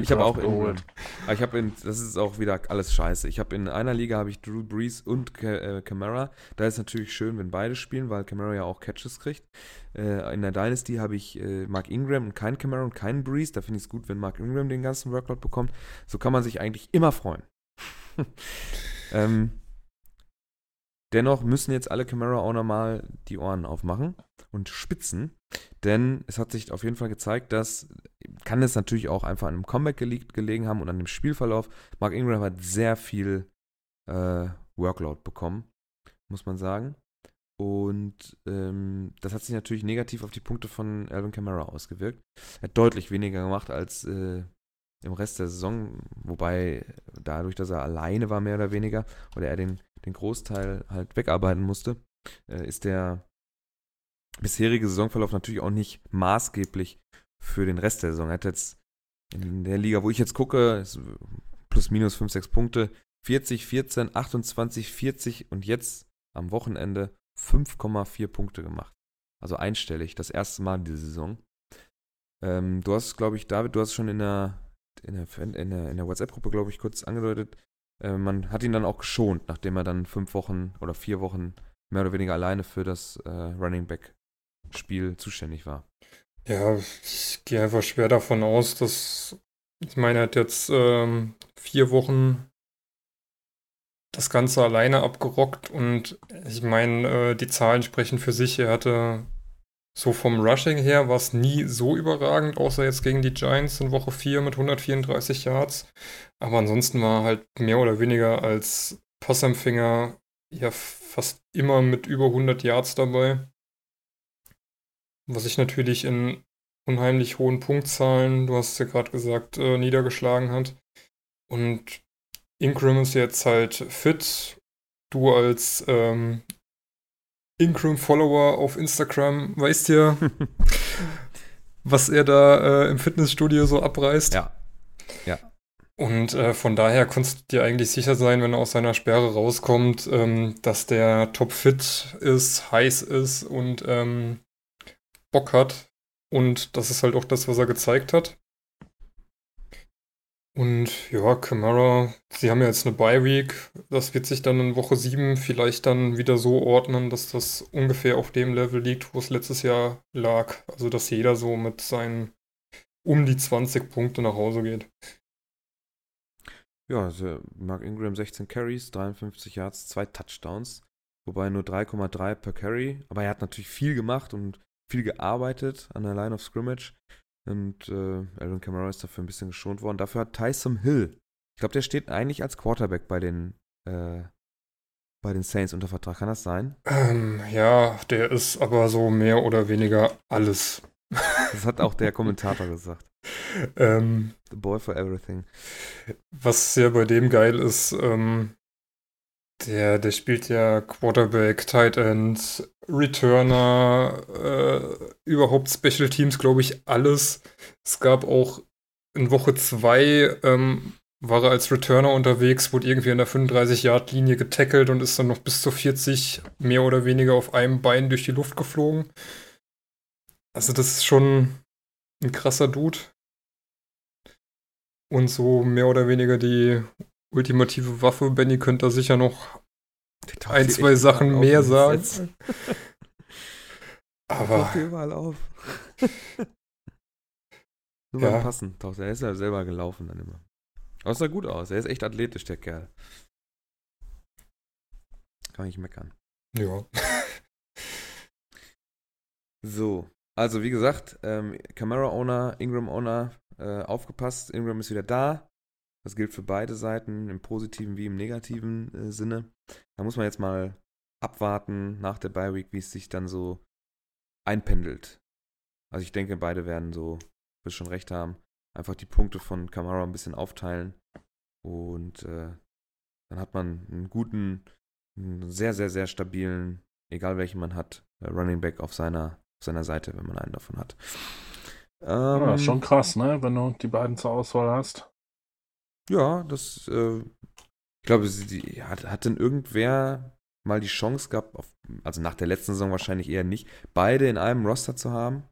Ich habe auch Ingram. Aber ich habe in, das ist auch wieder alles scheiße. Ich habe in einer Liga habe ich Drew Brees und Ca- äh, Camara. Da ist natürlich schön, wenn beide spielen, weil Camara ja auch Catches kriegt. Äh, in der Dynasty habe ich äh, Mark Ingram und keinen Camara und keinen Brees. Da finde ich es gut, wenn Mark Ingram den ganzen Workload bekommt. So kann man sich eigentlich immer freuen. ähm, dennoch müssen jetzt alle Camara-Owner mal die Ohren aufmachen und spitzen. Denn es hat sich auf jeden Fall gezeigt, dass kann es natürlich auch einfach an einem Comeback gelegen haben und an dem Spielverlauf. Mark Ingram hat sehr viel äh, Workload bekommen, muss man sagen. Und ähm, das hat sich natürlich negativ auf die Punkte von Alvin Kamara ausgewirkt. Er hat deutlich weniger gemacht als äh, im Rest der Saison, wobei dadurch, dass er alleine war, mehr oder weniger, oder er den, den Großteil halt wegarbeiten musste, äh, ist der bisherige Saisonverlauf natürlich auch nicht maßgeblich für den Rest der Saison. Er hat jetzt in der Liga, wo ich jetzt gucke, plus minus 5, 6 Punkte, 40, 14, 28, 40 und jetzt am Wochenende 5,4 Punkte gemacht. Also einstellig, das erste Mal in dieser Saison. Ähm, du hast, glaube ich, David, du hast schon in der, in der, in der, in der WhatsApp-Gruppe, glaube ich, kurz angedeutet, äh, man hat ihn dann auch geschont, nachdem er dann fünf Wochen oder vier Wochen mehr oder weniger alleine für das äh, Running Back-Spiel zuständig war. Ja, ich gehe einfach schwer davon aus, dass, ich meine, er hat jetzt ähm, vier Wochen das Ganze alleine abgerockt und ich meine, äh, die Zahlen sprechen für sich. Er hatte so vom Rushing her war es nie so überragend, außer jetzt gegen die Giants in Woche 4 mit 134 Yards. Aber ansonsten war halt mehr oder weniger als Passempfänger ja fast immer mit über 100 Yards dabei. Was sich natürlich in unheimlich hohen Punktzahlen, du hast es ja gerade gesagt, äh, niedergeschlagen hat. Und Ingram ist jetzt halt fit. Du als ähm, Ingram-Follower auf Instagram weißt ja, was er da äh, im Fitnessstudio so abreißt. Ja. Ja. Und äh, von daher kannst du dir eigentlich sicher sein, wenn er aus seiner Sperre rauskommt, ähm, dass der topfit ist, heiß ist und ähm, Bock hat. Und das ist halt auch das, was er gezeigt hat. Und ja, Camara, sie haben ja jetzt eine Bye-Week. Das wird sich dann in Woche 7 vielleicht dann wieder so ordnen, dass das ungefähr auf dem Level liegt, wo es letztes Jahr lag. Also, dass jeder so mit seinen um die 20 Punkte nach Hause geht. Ja, also Mark Ingram 16 Carries, 53 Yards, zwei Touchdowns. Wobei nur 3,3 per Carry. Aber er hat natürlich viel gemacht und viel gearbeitet an der Line of Scrimmage. Und äh, Aaron Kamara ist dafür ein bisschen geschont worden. Dafür hat Tyson Hill, ich glaube, der steht eigentlich als Quarterback bei den, äh, bei den Saints unter Vertrag. Kann das sein? Ähm, ja, der ist aber so mehr oder weniger alles. Das hat auch der Kommentator gesagt. Ähm, The boy for everything. Was ja bei dem geil ist, ähm, der, der spielt ja Quarterback, Tight End, Returner, äh, überhaupt Special Teams, glaube ich, alles. Es gab auch in Woche 2 ähm, war er als Returner unterwegs, wurde irgendwie an der 35-Yard-Linie getackelt und ist dann noch bis zu 40 mehr oder weniger auf einem Bein durch die Luft geflogen. Also das ist schon ein krasser Dude. Und so mehr oder weniger die ultimative Waffe. Benny könnte da sicher noch ein, zwei Sachen mehr sagen. Aber. Taucht überall auf. Nur ja. beim Passen taucht er. Er ist ja selber gelaufen dann immer. Aber es sah gut aus. Er ist echt athletisch, der Kerl. Kann ich meckern. Ja. so. Also, wie gesagt, ähm, Camera-Owner, Ingram-Owner, äh, aufgepasst. Ingram ist wieder da. Das gilt für beide Seiten, im positiven wie im negativen äh, Sinne. Da muss man jetzt mal abwarten nach der Bye Week, wie es sich dann so einpendelt. Also ich denke, beide werden so, wirst schon recht haben, einfach die Punkte von Kamara ein bisschen aufteilen und äh, dann hat man einen guten, einen sehr, sehr, sehr stabilen, egal welchen man hat, äh, Running Back auf seiner, auf seiner Seite, wenn man einen davon hat. Ähm, ja, schon krass, ne? Wenn du die beiden zur Auswahl hast. Ja, das, äh, ich glaube, sie, hat, hat denn irgendwer mal die Chance gehabt, auf, also nach der letzten Saison wahrscheinlich eher nicht, beide in einem Roster zu haben?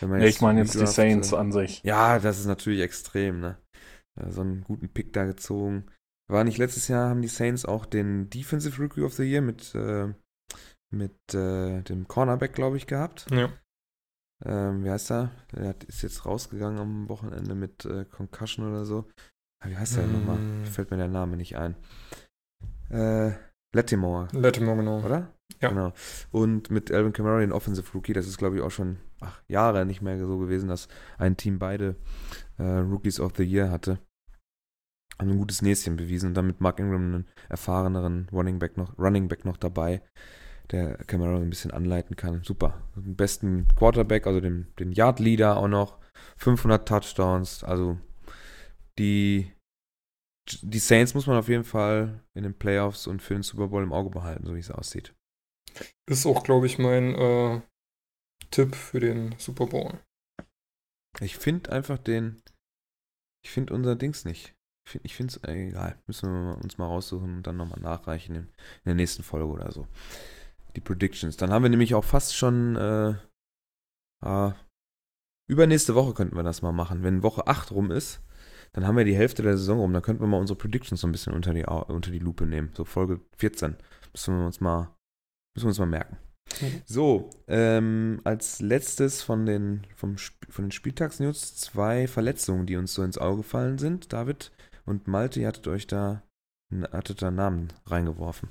Ja, ich meine jetzt die Saints an sich. Ja, das ist natürlich extrem, ne? So einen guten Pick da gezogen. War nicht letztes Jahr, haben die Saints auch den Defensive Rookie of the Year mit, äh, mit äh, dem Cornerback, glaube ich, gehabt. Ja. Ähm, wie heißt er? Der ist jetzt rausgegangen am Wochenende mit äh, Concussion oder so. Wie heißt der mm. nochmal? Fällt mir der Name nicht ein. Äh, Latimore. Latimore, genau. Oder? Ja. Genau. Und mit Alvin Kamara, den Offensive Rookie, das ist, glaube ich, auch schon ach, Jahre nicht mehr so gewesen, dass ein Team beide äh, Rookies of the Year hatte. Haben ein gutes Näschen bewiesen und damit Mark Ingram einen erfahreneren Running Back noch, Running Back noch dabei, der Camaro ein bisschen anleiten kann. Super. Den besten Quarterback, also den, den Yard Leader auch noch. 500 Touchdowns. Also die, die Saints muss man auf jeden Fall in den Playoffs und für den Super Bowl im Auge behalten, so wie es aussieht. Ist auch, glaube ich, mein äh, Tipp für den Super Bowl. Ich finde einfach den. Ich finde unser Dings nicht. Ich finde es egal. Müssen wir uns mal raussuchen und dann nochmal nachreichen in, in, der nächsten Folge oder so. Die Predictions. Dann haben wir nämlich auch fast schon. Äh, äh, übernächste Woche könnten wir das mal machen. Wenn Woche 8 rum ist, dann haben wir die Hälfte der Saison rum. Dann könnten wir mal unsere Predictions so ein bisschen unter die, unter die Lupe nehmen. So Folge 14. Müssen wir uns mal, müssen wir uns mal merken. Mhm. So, ähm, als letztes von den, vom, von den Spieltagsnews zwei Verletzungen, die uns so ins Auge gefallen sind. David und Malte, ihr hattet euch da, hattet da Namen reingeworfen.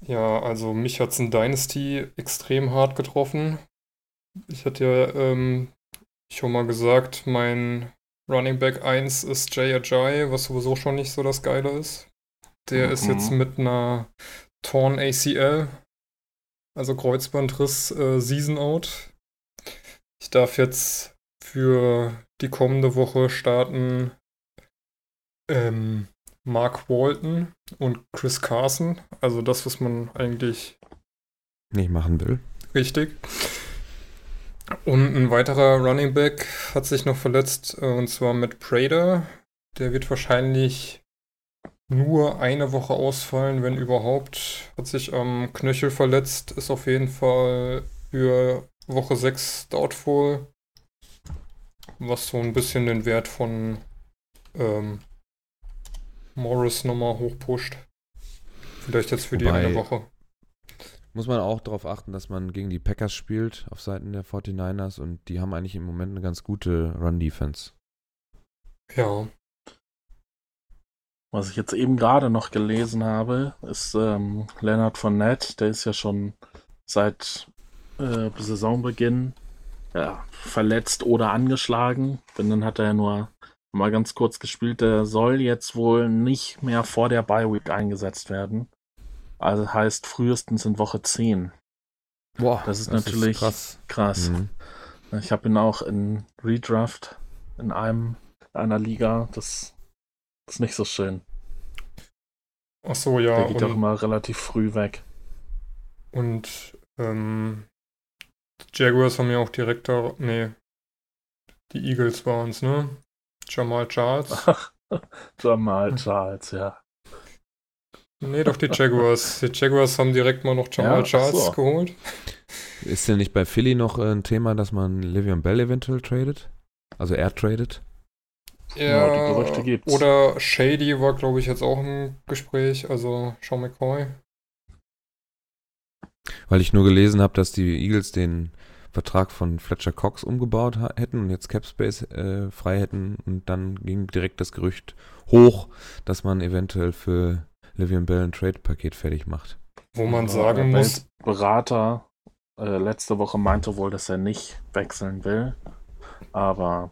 Ja, also mich hat es in Dynasty extrem hart getroffen. Ich hatte ja ähm, schon mal gesagt, mein Running Back 1 ist Jay Ajay, was sowieso schon nicht so das Geile ist. Der mhm. ist jetzt mit einer Torn ACL, also Kreuzbandriss, äh, Season Out. Ich darf jetzt für die kommende Woche starten ähm, Mark Walton und Chris Carson. Also das, was man eigentlich nicht machen will. Richtig. Und ein weiterer Running Back hat sich noch verletzt, äh, und zwar mit Prater. Der wird wahrscheinlich nur eine Woche ausfallen, wenn überhaupt. Hat sich am Knöchel verletzt, ist auf jeden Fall für Woche 6 doubtful. Was so ein bisschen den Wert von ähm, Morris nochmal hochpusht. Vielleicht jetzt für Wobei, die eine Woche muss man auch darauf achten, dass man gegen die Packers spielt auf Seiten der 49ers und die haben eigentlich im Moment eine ganz gute Run-Defense. Ja. Was ich jetzt eben gerade noch gelesen habe, ist ähm, Leonard Fournette, der ist ja schon seit äh, Saisonbeginn ja, verletzt oder angeschlagen. Denn dann hat er ja nur mal ganz kurz gespielt. Der soll jetzt wohl nicht mehr vor der Bye Week eingesetzt werden. Also heißt frühestens in Woche 10. Boah, das ist das natürlich ist krass. krass. Mhm. Ich habe ihn auch in Redraft in einem einer Liga. Das ist nicht so schön. Ach so, ja. Der geht auch immer relativ früh weg. Und ähm, Jaguars haben ja auch direkt da. Nee. Die Eagles waren es, ne? Jamal Charles. Jamal Charles, ja. Nee, doch die Jaguars. Die Jaguars haben direkt mal noch Jamal ja, Charles so. geholt. Ist denn nicht bei Philly noch äh, ein Thema, dass man Livion Bell eventuell tradet? Also er tradet? Ja, ja die Gerüchte gibt's. Oder Shady war, glaube ich, jetzt auch im Gespräch, also Sean McCoy. Weil ich nur gelesen habe, dass die Eagles den Vertrag von Fletcher Cox umgebaut hätten und jetzt Capspace äh, frei hätten und dann ging direkt das Gerücht hoch, dass man eventuell für Livian Bell ein Trade-Paket fertig macht. Wo man sagen muss. Berater äh, letzte Woche meinte wohl, dass er nicht wechseln will. Aber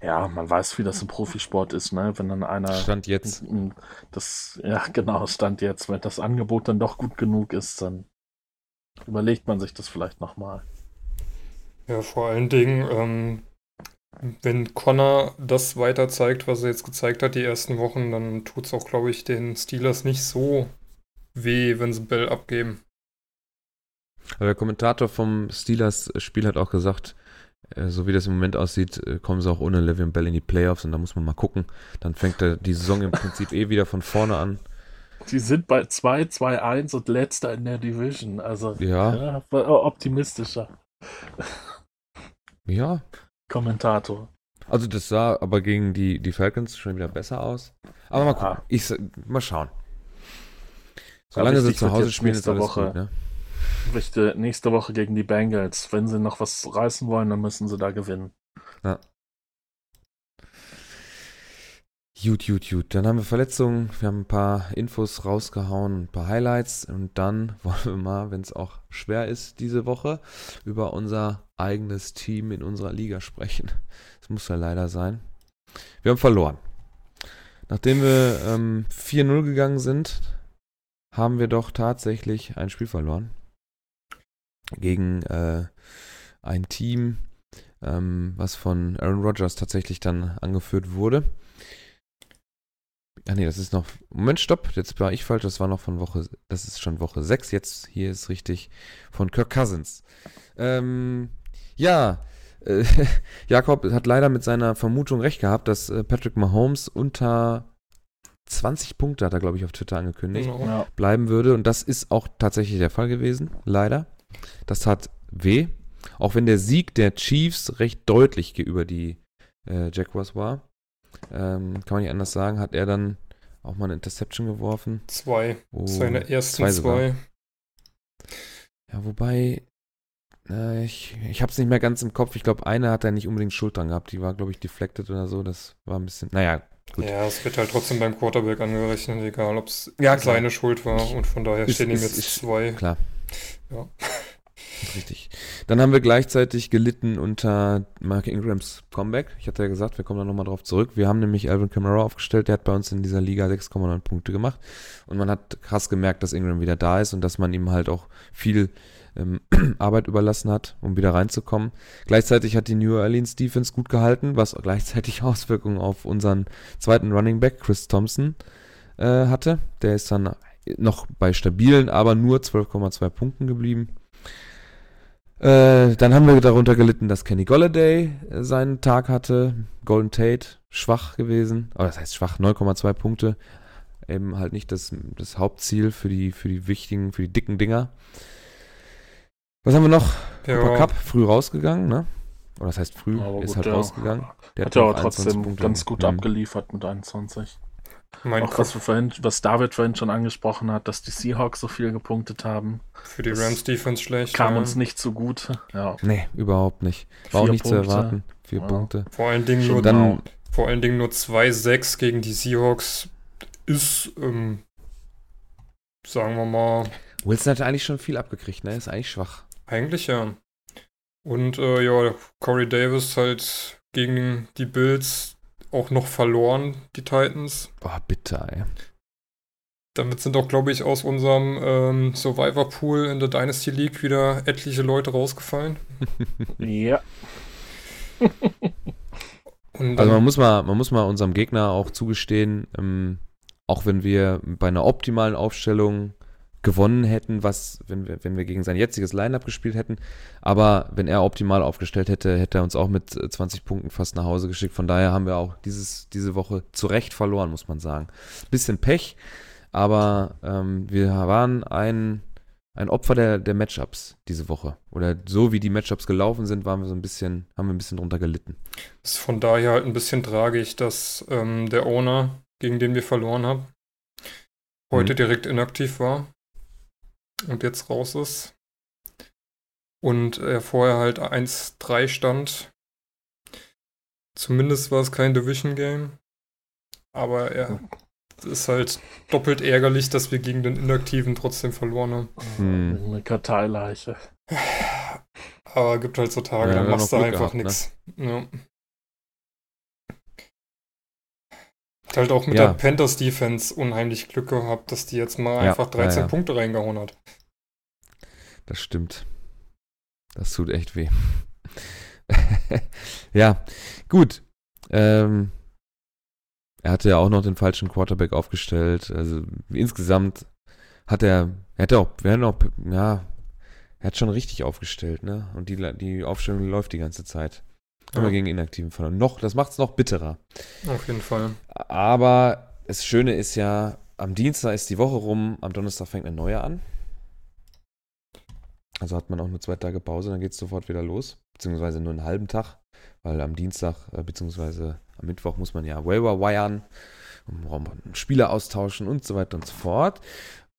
ja, man weiß, wie das im Profisport ist, ne? Wenn dann einer. Stand jetzt. Das, ja, genau, Stand jetzt. Wenn das Angebot dann doch gut genug ist, dann überlegt man sich das vielleicht nochmal. Ja, vor allen Dingen, ähm, wenn Connor das weiter zeigt, was er jetzt gezeigt hat, die ersten Wochen, dann tut es auch, glaube ich, den Steelers nicht so weh, wenn sie Bell abgeben. Aber der Kommentator vom Steelers-Spiel hat auch gesagt, äh, so wie das im Moment aussieht, äh, kommen sie auch ohne Le'Veon Bell in die Playoffs und da muss man mal gucken. Dann fängt die Saison im Prinzip eh wieder von vorne an. Die sind bei 2, 2, 1 und letzter in der Division. Also ja. ja optimistischer. Ja, Kommentator. Also das sah aber gegen die, die Falcons schon wieder besser aus. Aber mal gucken. Ich, mal schauen. Solange sie zu Hause spielen, ist alles Woche, gut, ne? Wichtig, nächste Woche gegen die Bengals. Wenn sie noch was reißen wollen, dann müssen sie da gewinnen. Ja. Gut, gut, gut. Dann haben wir Verletzungen, wir haben ein paar Infos rausgehauen, ein paar Highlights und dann wollen wir mal, wenn es auch schwer ist diese Woche, über unser eigenes Team in unserer Liga sprechen. Das muss ja leider sein. Wir haben verloren. Nachdem wir ähm, 4-0 gegangen sind, haben wir doch tatsächlich ein Spiel verloren. Gegen äh, ein Team, ähm, was von Aaron Rodgers tatsächlich dann angeführt wurde. Ah nee, das ist noch. Moment, stopp, jetzt war ich falsch, das war noch von Woche. Das ist schon Woche 6. Jetzt hier ist richtig von Kirk Cousins. Ähm, ja, äh, Jakob hat leider mit seiner Vermutung recht gehabt, dass äh, Patrick Mahomes unter 20 Punkte, hat er, glaube ich, auf Twitter angekündigt. Ja. bleiben würde. Und das ist auch tatsächlich der Fall gewesen, leider. Das hat weh. Auch wenn der Sieg der Chiefs recht deutlich über die äh, Jaguars war. Ähm, kann man nicht anders sagen, hat er dann auch mal eine Interception geworfen. Zwei. Oh, Seine ersten zwei zwei. Ja, wobei, äh, ich, ich habe es nicht mehr ganz im Kopf. Ich glaube, eine hat er nicht unbedingt Schuld dran gehabt. Die war, glaube ich, deflected oder so. Das war ein bisschen, naja, Gut. Ja, es wird halt trotzdem beim Quarterback angerechnet, egal ob es Ja, seine Schuld war. Und von daher Ist- stehen ihm jetzt ist- zwei. klar. Ja. Richtig. Dann haben wir gleichzeitig gelitten unter Mark Ingrams Comeback. Ich hatte ja gesagt, wir kommen da nochmal drauf zurück. Wir haben nämlich Alvin Kamara aufgestellt, der hat bei uns in dieser Liga 6,9 Punkte gemacht. Und man hat krass gemerkt, dass Ingram wieder da ist und dass man ihm halt auch viel ähm, Arbeit überlassen hat, um wieder reinzukommen. Gleichzeitig hat die New Orleans Defense gut gehalten, was gleichzeitig Auswirkungen auf unseren zweiten Running Back, Chris Thompson, äh, hatte. Der ist dann noch bei stabilen, aber nur 12,2 Punkten geblieben. Äh, dann haben wir darunter gelitten, dass Kenny Golladay äh, seinen Tag hatte. Golden Tate schwach gewesen. Aber das heißt schwach, 9,2 Punkte. Eben halt nicht das, das Hauptziel für die, für die wichtigen, für die dicken Dinger. Was haben wir noch? Cooper Ja, Cup, früh rausgegangen, ne? Oder das heißt früh, Aber ist gut, halt der rausgegangen. Der Hat ja aber 21 trotzdem ganz gut Mhm. abgeliefert mit 21. mein Auch was, vorhin, was David vorhin schon angesprochen hat, dass die Seahawks so viel gepunktet haben, für die Rams Defense schlecht. kam ja. uns nicht zugute. Ja. Nee, überhaupt nicht. War auch Vier nicht zu Punkte. erwarten. Vier Ja. Punkte. Vor allen Dingen nur, Dann, vor allen Dingen nur 2-6 gegen die Seahawks ist, ähm, sagen wir mal, Wilson hat eigentlich schon viel abgekriegt, ne? Ist eigentlich schwach. eigentlich ja. Und äh, ja, Corey Davis halt gegen die Bills auch noch verloren, die Titans. Boah, bitter, ey. Damit sind auch, glaube ich, aus unserem ähm, Survivor Pool in der Dynasty League wieder etliche Leute rausgefallen. ja. Also man muss mal, man muss mal unserem Gegner auch zugestehen, ähm, auch wenn wir bei einer optimalen Aufstellung gewonnen hätten, was, wenn wir, wenn wir gegen sein jetziges Lineup gespielt hätten, aber wenn er optimal aufgestellt hätte, hätte er uns auch mit äh, 20 Punkten fast nach Hause geschickt. Von daher haben wir auch dieses, diese Woche zu Recht verloren, muss man sagen. Bisschen Pech, aber ähm, wir waren ein, ein Opfer der, der Matchups diese Woche. Oder so wie die Matchups gelaufen sind, waren wir so ein bisschen, haben wir ein bisschen drunter gelitten. ist von daher halt ein bisschen tragisch, dass ähm, der Owner, gegen den wir verloren haben, heute Mhm. direkt inaktiv war und jetzt raus ist. Und er vorher halt 1-3 stand. Zumindest war es kein Division Game. Aber er es ist halt doppelt ärgerlich, dass wir gegen den Inaktiven trotzdem verloren haben. Hm. Eine Karteileiche. Aber gibt halt so Tage, Ja, da machst du einfach gehabt, ne? nichts. Ja. Hat halt auch mit Ja. der Panthers Defense unheimlich Glück gehabt, dass die jetzt mal Ja, einfach 13 ja. Punkte reingehauen hat. Das stimmt. Das tut echt weh. ja, gut. Ähm, er hatte ja auch noch den falschen Quarterback aufgestellt. Also insgesamt hat er, er hätte auch, hätten auch, ja, er hat schon richtig aufgestellt, ne? Und die, die Aufstellung läuft die ganze Zeit. Haben wir Ja. gegen Inaktiven verloren. Noch, das macht es noch bitterer. Auf jeden Fall. Aber das Schöne ist ja, am Dienstag ist die Woche rum, am Donnerstag fängt eine neue an. Also hat man auch nur zwei Tage Pause, dann geht es sofort wieder los. Beziehungsweise nur einen halben Tag, weil am Dienstag, äh, beziehungsweise am Mittwoch muss man ja Waiver wiren, um Spieler austauschen und so weiter und so fort.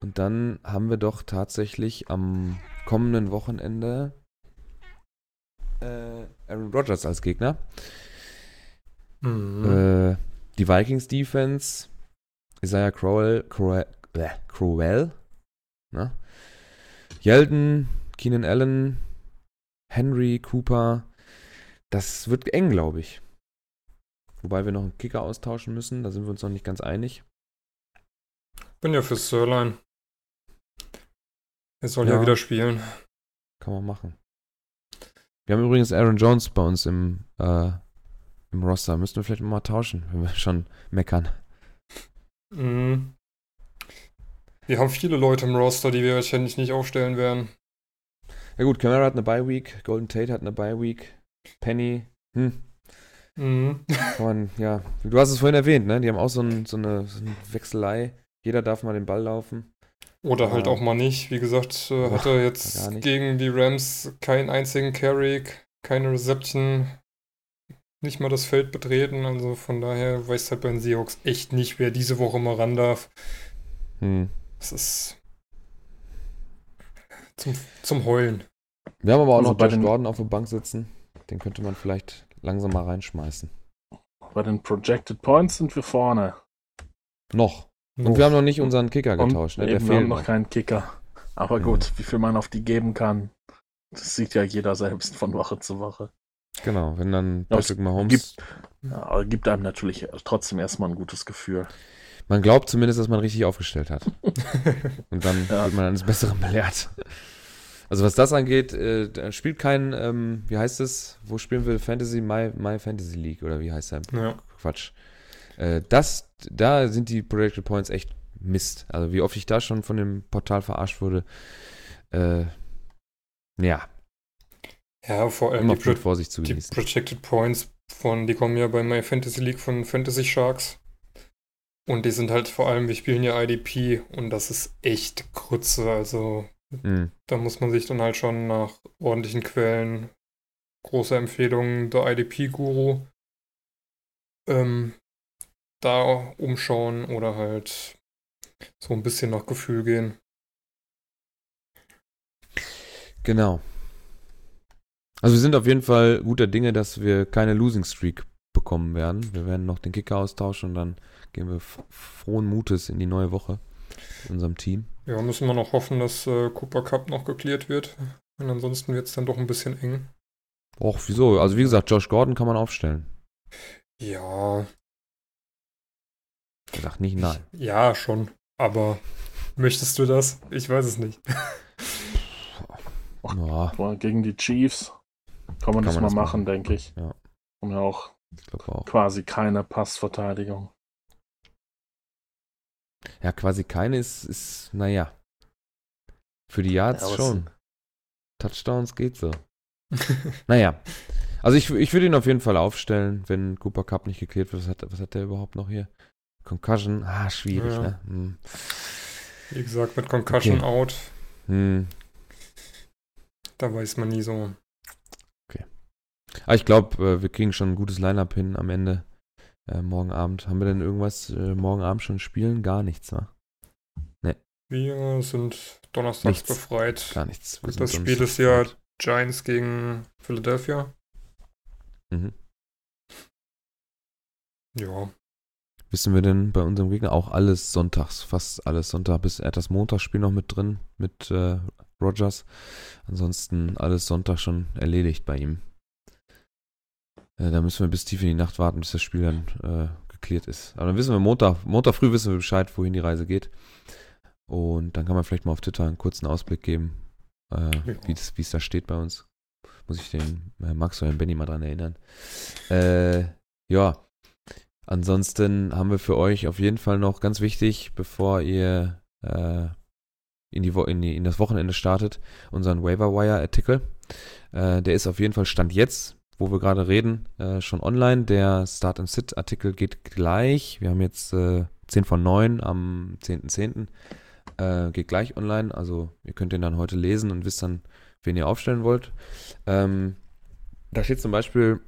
Und dann haben wir doch tatsächlich am kommenden Wochenende Aaron Rodgers als Gegner. Mhm. Äh, Die Vikings Defense, Isaiah Crowell, Crowell, äh, Crowell ne? Yeldon, Keenan Allen, Henry, Cooper. Das wird eng, glaube ich. Wobei wir noch einen Kicker austauschen müssen, da sind wir uns noch nicht ganz einig. Bin ja für Sirline. Er soll Ja. ja wieder spielen. Kann man machen. Wir haben übrigens Aaron Jones bei uns im, äh, im Roster. Müssten wir vielleicht mal tauschen, wenn wir schon meckern. Mhm. Wir haben viele Leute im Roster, die wir wahrscheinlich nicht aufstellen werden. Ja gut, Camara hat eine Bye Week, Golden Tate hat eine Bye Week, Penny, hm, Mhm. man, ja, du hast es vorhin erwähnt, ne? Die haben auch so, ein, so, eine, so eine Wechselei. Jeder darf mal den Ball laufen. Oder halt Ja. auch mal nicht. Wie gesagt, äh, Ach, hat er gar jetzt gegen die Rams keinen einzigen Carry, keine Reception, nicht mal das Feld betreten. Also von daher weiß halt bei den Seahawks echt nicht, wer diese Woche mal ran darf. Hm. Das ist zum, zum Heulen. Wir haben aber auch Also noch bei Josh den- Gordon auf der Bank sitzen. Den könnte man vielleicht langsam mal reinschmeißen. Bei den Projected Points sind wir vorne. Noch. Und wir haben noch nicht unseren Kicker getauscht, ne? Eben, wir haben fehlt noch keinen Kicker. Aber Mhm. gut, wie viel man auf die geben kann, das sieht ja jeder selbst von Woche zu Woche. Genau, wenn dann Ja, Patrick Mahomes. Ja, aber gibt einem natürlich trotzdem erstmal ein gutes Gefühl. Man glaubt zumindest, dass man richtig aufgestellt hat. Und dann Ja. wird man eines Besseren belehrt. Also was das angeht, äh, da spielt kein, ähm, wie heißt es? Wo spielen wir Fantasy? My, My Fantasy League oder wie heißt der? ja. Quatsch. Äh, das, da sind die Projected Points echt Mist. Also wie oft ich da schon von dem Portal verarscht wurde. Äh, ja, ja, vor allem immer die, Pro Vorsicht zu die genießen. Projected Points von, die kommen ja bei My Fantasy League von Fantasy Sharks. Und die sind halt vor allem, wir spielen ja IDP und das ist echt Grütze. Also Mhm. Da muss man sich dann halt schon nach ordentlichen Quellen, große Empfehlungen der IDP-Guru, ähm, da umschauen oder halt so ein bisschen nach Gefühl gehen. Genau. Also wir sind auf jeden Fall guter Dinge, dass wir keine Losing Streak bekommen werden. Wir werden noch den Kicker austauschen und dann gehen wir frohen Mutes in die neue Woche mit unserem Team. Ja, müssen wir noch hoffen, dass äh, Cooper Cup noch geklärt wird. Und ansonsten wird es dann doch ein bisschen eng. Och, wieso? Also wie gesagt, Josh Gordon kann man aufstellen. Ja, Er sagt nicht nein. ja, schon. Aber möchtest du das? Ich weiß es nicht. Ja, gegen die Chiefs kann man Kann das man mal das machen, machen. denke ich. Ja. Und ja auch auch. quasi keine Passverteidigung. Ja, quasi keine ist, ist naja. Für die Yards Ja, schon. Touchdowns geht so. Naja. Also ich, ich würde ihn auf jeden Fall aufstellen, wenn Cooper Cup nicht geklärt wird. Was hat, was hat der überhaupt noch hier? Concussion? Ah, schwierig, Ja. ne? Hm. Wie gesagt, mit Concussion Okay. out, Hm. da weiß man nie so. Aber ich glaube, wir kriegen schon ein gutes Line-Up hin am Ende. Äh, morgen Abend. Haben wir denn irgendwas äh, morgen Abend schon spielen? Gar nichts, wa? Wir sind donnerstags Nichts. befreit. Gar nichts. Wir das Spiel ist ja Giants gegen Philadelphia. Mhm. Ja, Wissen wir denn bei unserem Gegner auch alles sonntags, fast alles Sonntag, bis er hat das Montagsspiel noch mit drin, mit äh, Rogers. Ansonsten alles Sonntag schon erledigt bei ihm. Äh, da müssen wir bis tief in die Nacht warten, bis das Spiel dann äh, geklärt ist. Aber dann wissen wir Montag, Montag früh wissen wir Bescheid, wohin die Reise geht. Und dann kann man vielleicht mal auf Twitter einen kurzen Ausblick geben, äh, Ja. wie es wie es da steht bei uns. Muss ich den äh, Max oder den Benny mal dran erinnern. Äh, ja, Ansonsten haben wir für euch auf jeden Fall noch ganz wichtig, bevor ihr äh, in, die in, die, in das Wochenende startet, unseren Waiver Wire Artikel. Äh, der ist auf jeden Fall Stand jetzt, wo wir gerade reden, äh, schon online. Der Start and Sit Artikel geht gleich. Wir haben jetzt äh, 10 von 9 am 10.10. Äh, geht gleich online. Also ihr könnt den dann heute lesen und wisst dann, wen ihr aufstellen wollt. Ähm, da steht zum Beispiel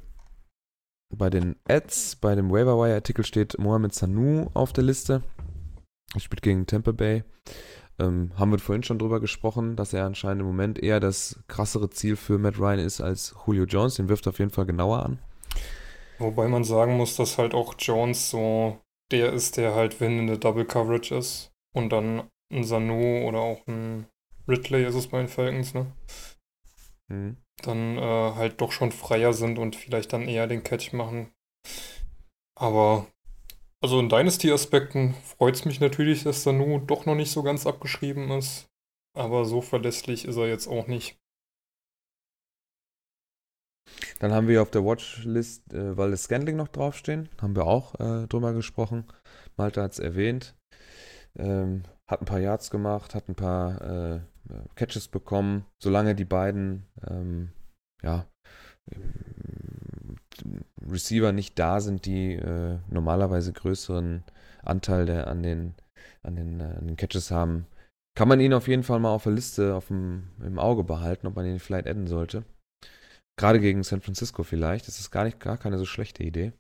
bei den Ads, bei dem Waiver Wire Artikel steht Mohamed Sanu auf der Liste. Er spielt gegen Tampa Bay. Ähm, haben wir vorhin schon drüber gesprochen, dass er anscheinend im Moment eher das krassere Ziel für Matt Ryan ist als Julio Jones. Den wirft er auf jeden Fall genauer an. Wobei man sagen muss, dass halt auch Jones so der ist, der halt, wenn in der Double Coverage ist und dann ein Sanu oder auch ein Ridley ist es bei den Falcons, ne? Mhm. Dann äh, halt doch schon freier sind und vielleicht dann eher den Catch machen. Aber also in Dynasty-Aspekten freut es mich natürlich, dass Sanu doch noch nicht so ganz abgeschrieben ist. Aber so verlässlich ist er jetzt auch nicht. Dann haben wir auf der Watchlist äh, weil das Scandling noch draufstehen. Haben wir auch äh, drüber gesprochen. Malte hat es erwähnt. Ähm, hat ein paar Yards gemacht, hat ein paar äh, Catches bekommen. Solange die beiden ähm, ja, Receiver nicht da sind, die äh, normalerweise größeren Anteil der, an, den, an, den, äh, an den Catches haben, kann man ihn auf jeden Fall mal auf der Liste auf dem, im Auge behalten, ob man ihn vielleicht adden sollte. Gerade gegen San Francisco vielleicht. Das ist gar nicht gar keine so schlechte Idee.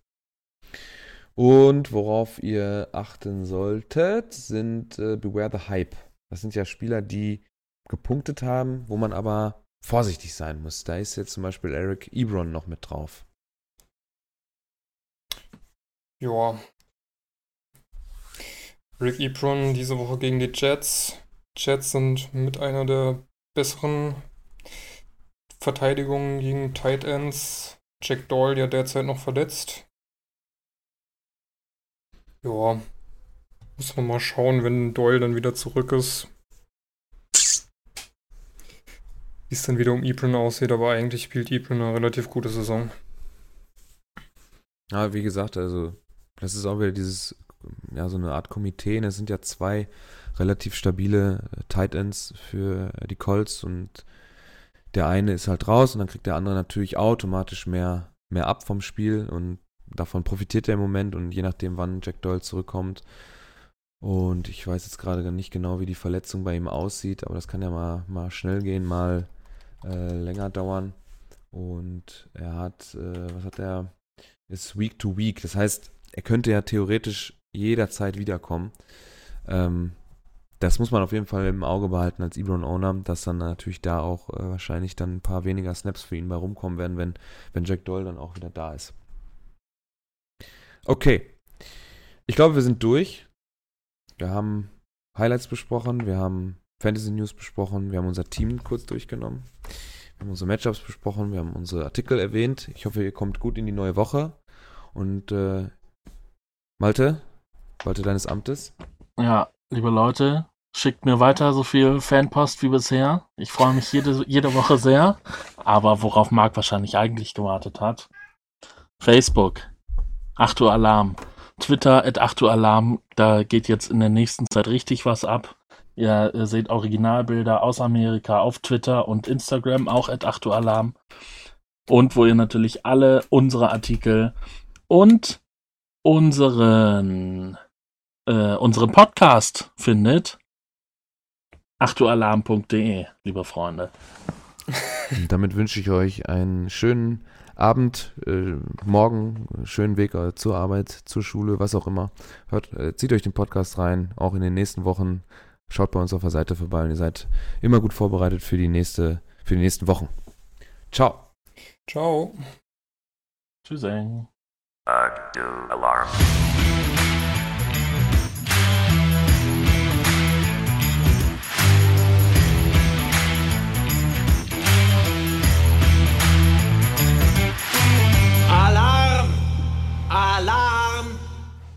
Und worauf ihr achten solltet, sind äh, Beware the Hype. Das sind ja Spieler, die gepunktet haben, wo man aber vorsichtig sein muss. Da ist jetzt zum Beispiel Eric Ebron noch mit drauf. Ja. Rick Ebron diese Woche gegen die Jets. Jets sind mit einer der besseren Verteidigungen gegen Tight Ends. Jack Doyle ja derzeit noch verletzt. Ja, muss man mal schauen, wenn Doyle dann wieder zurück ist. Wie es dann wieder um Ebron aussieht, aber eigentlich spielt Ebron eine relativ gute Saison. Ja, wie gesagt, also das ist auch wieder dieses, ja, so eine Art Komitee. Es sind ja zwei relativ stabile äh, Tight Ends für die Colts und der eine ist halt raus und dann kriegt der andere natürlich automatisch mehr, mehr ab vom Spiel und davon profitiert er im Moment und je nachdem, wann Jack Doyle zurückkommt. Und ich weiß jetzt gerade nicht genau, wie die Verletzung bei ihm aussieht, aber das kann ja mal, mal schnell gehen, mal äh, länger dauern. Und er hat, äh, was hat er? Ist Week to Week. Das heißt, er könnte ja theoretisch jederzeit wiederkommen. Ähm, das muss man auf jeden Fall im Auge behalten als Ebron Owner, dass dann natürlich da auch äh, wahrscheinlich dann ein paar weniger Snaps für ihn bei rumkommen werden, wenn, wenn Jack Doyle dann auch wieder da ist. Okay. Ich glaube, wir sind durch. Wir haben Highlights besprochen, wir haben Fantasy News besprochen, wir haben unser Team kurz durchgenommen, wir haben unsere Matchups besprochen, wir haben unsere Artikel erwähnt. Ich hoffe, ihr kommt gut in die neue Woche. Und äh, Malte, Malte deines Amtes. Ja, liebe Leute, schickt mir weiter so viel Fanpost wie bisher. Ich freue mich jede, jede Woche sehr. Aber worauf Marc wahrscheinlich eigentlich gewartet hat, Facebook, 8 Uhr Alarm. Twitter at 8 Uhr Alarm. Da geht jetzt in der nächsten Zeit richtig was ab. Ihr, ihr seht Originalbilder aus Amerika auf Twitter und Instagram, auch at 8 Uhr Alarm. Und wo ihr natürlich alle unsere Artikel und unseren, äh, unseren Podcast findet. 8ualarm.de, liebe Freunde. Und damit wünsche ich euch einen schönen Abend, äh, morgen, schönen Weg äh, zur Arbeit, zur Schule, was auch immer. Hört, äh, zieht euch den Podcast rein, auch in den nächsten Wochen. Schaut bei uns auf der Seite vorbei und ihr seid immer gut vorbereitet für die nächste, für die nächsten Wochen. Ciao. Ciao. Tschüss. Alarm.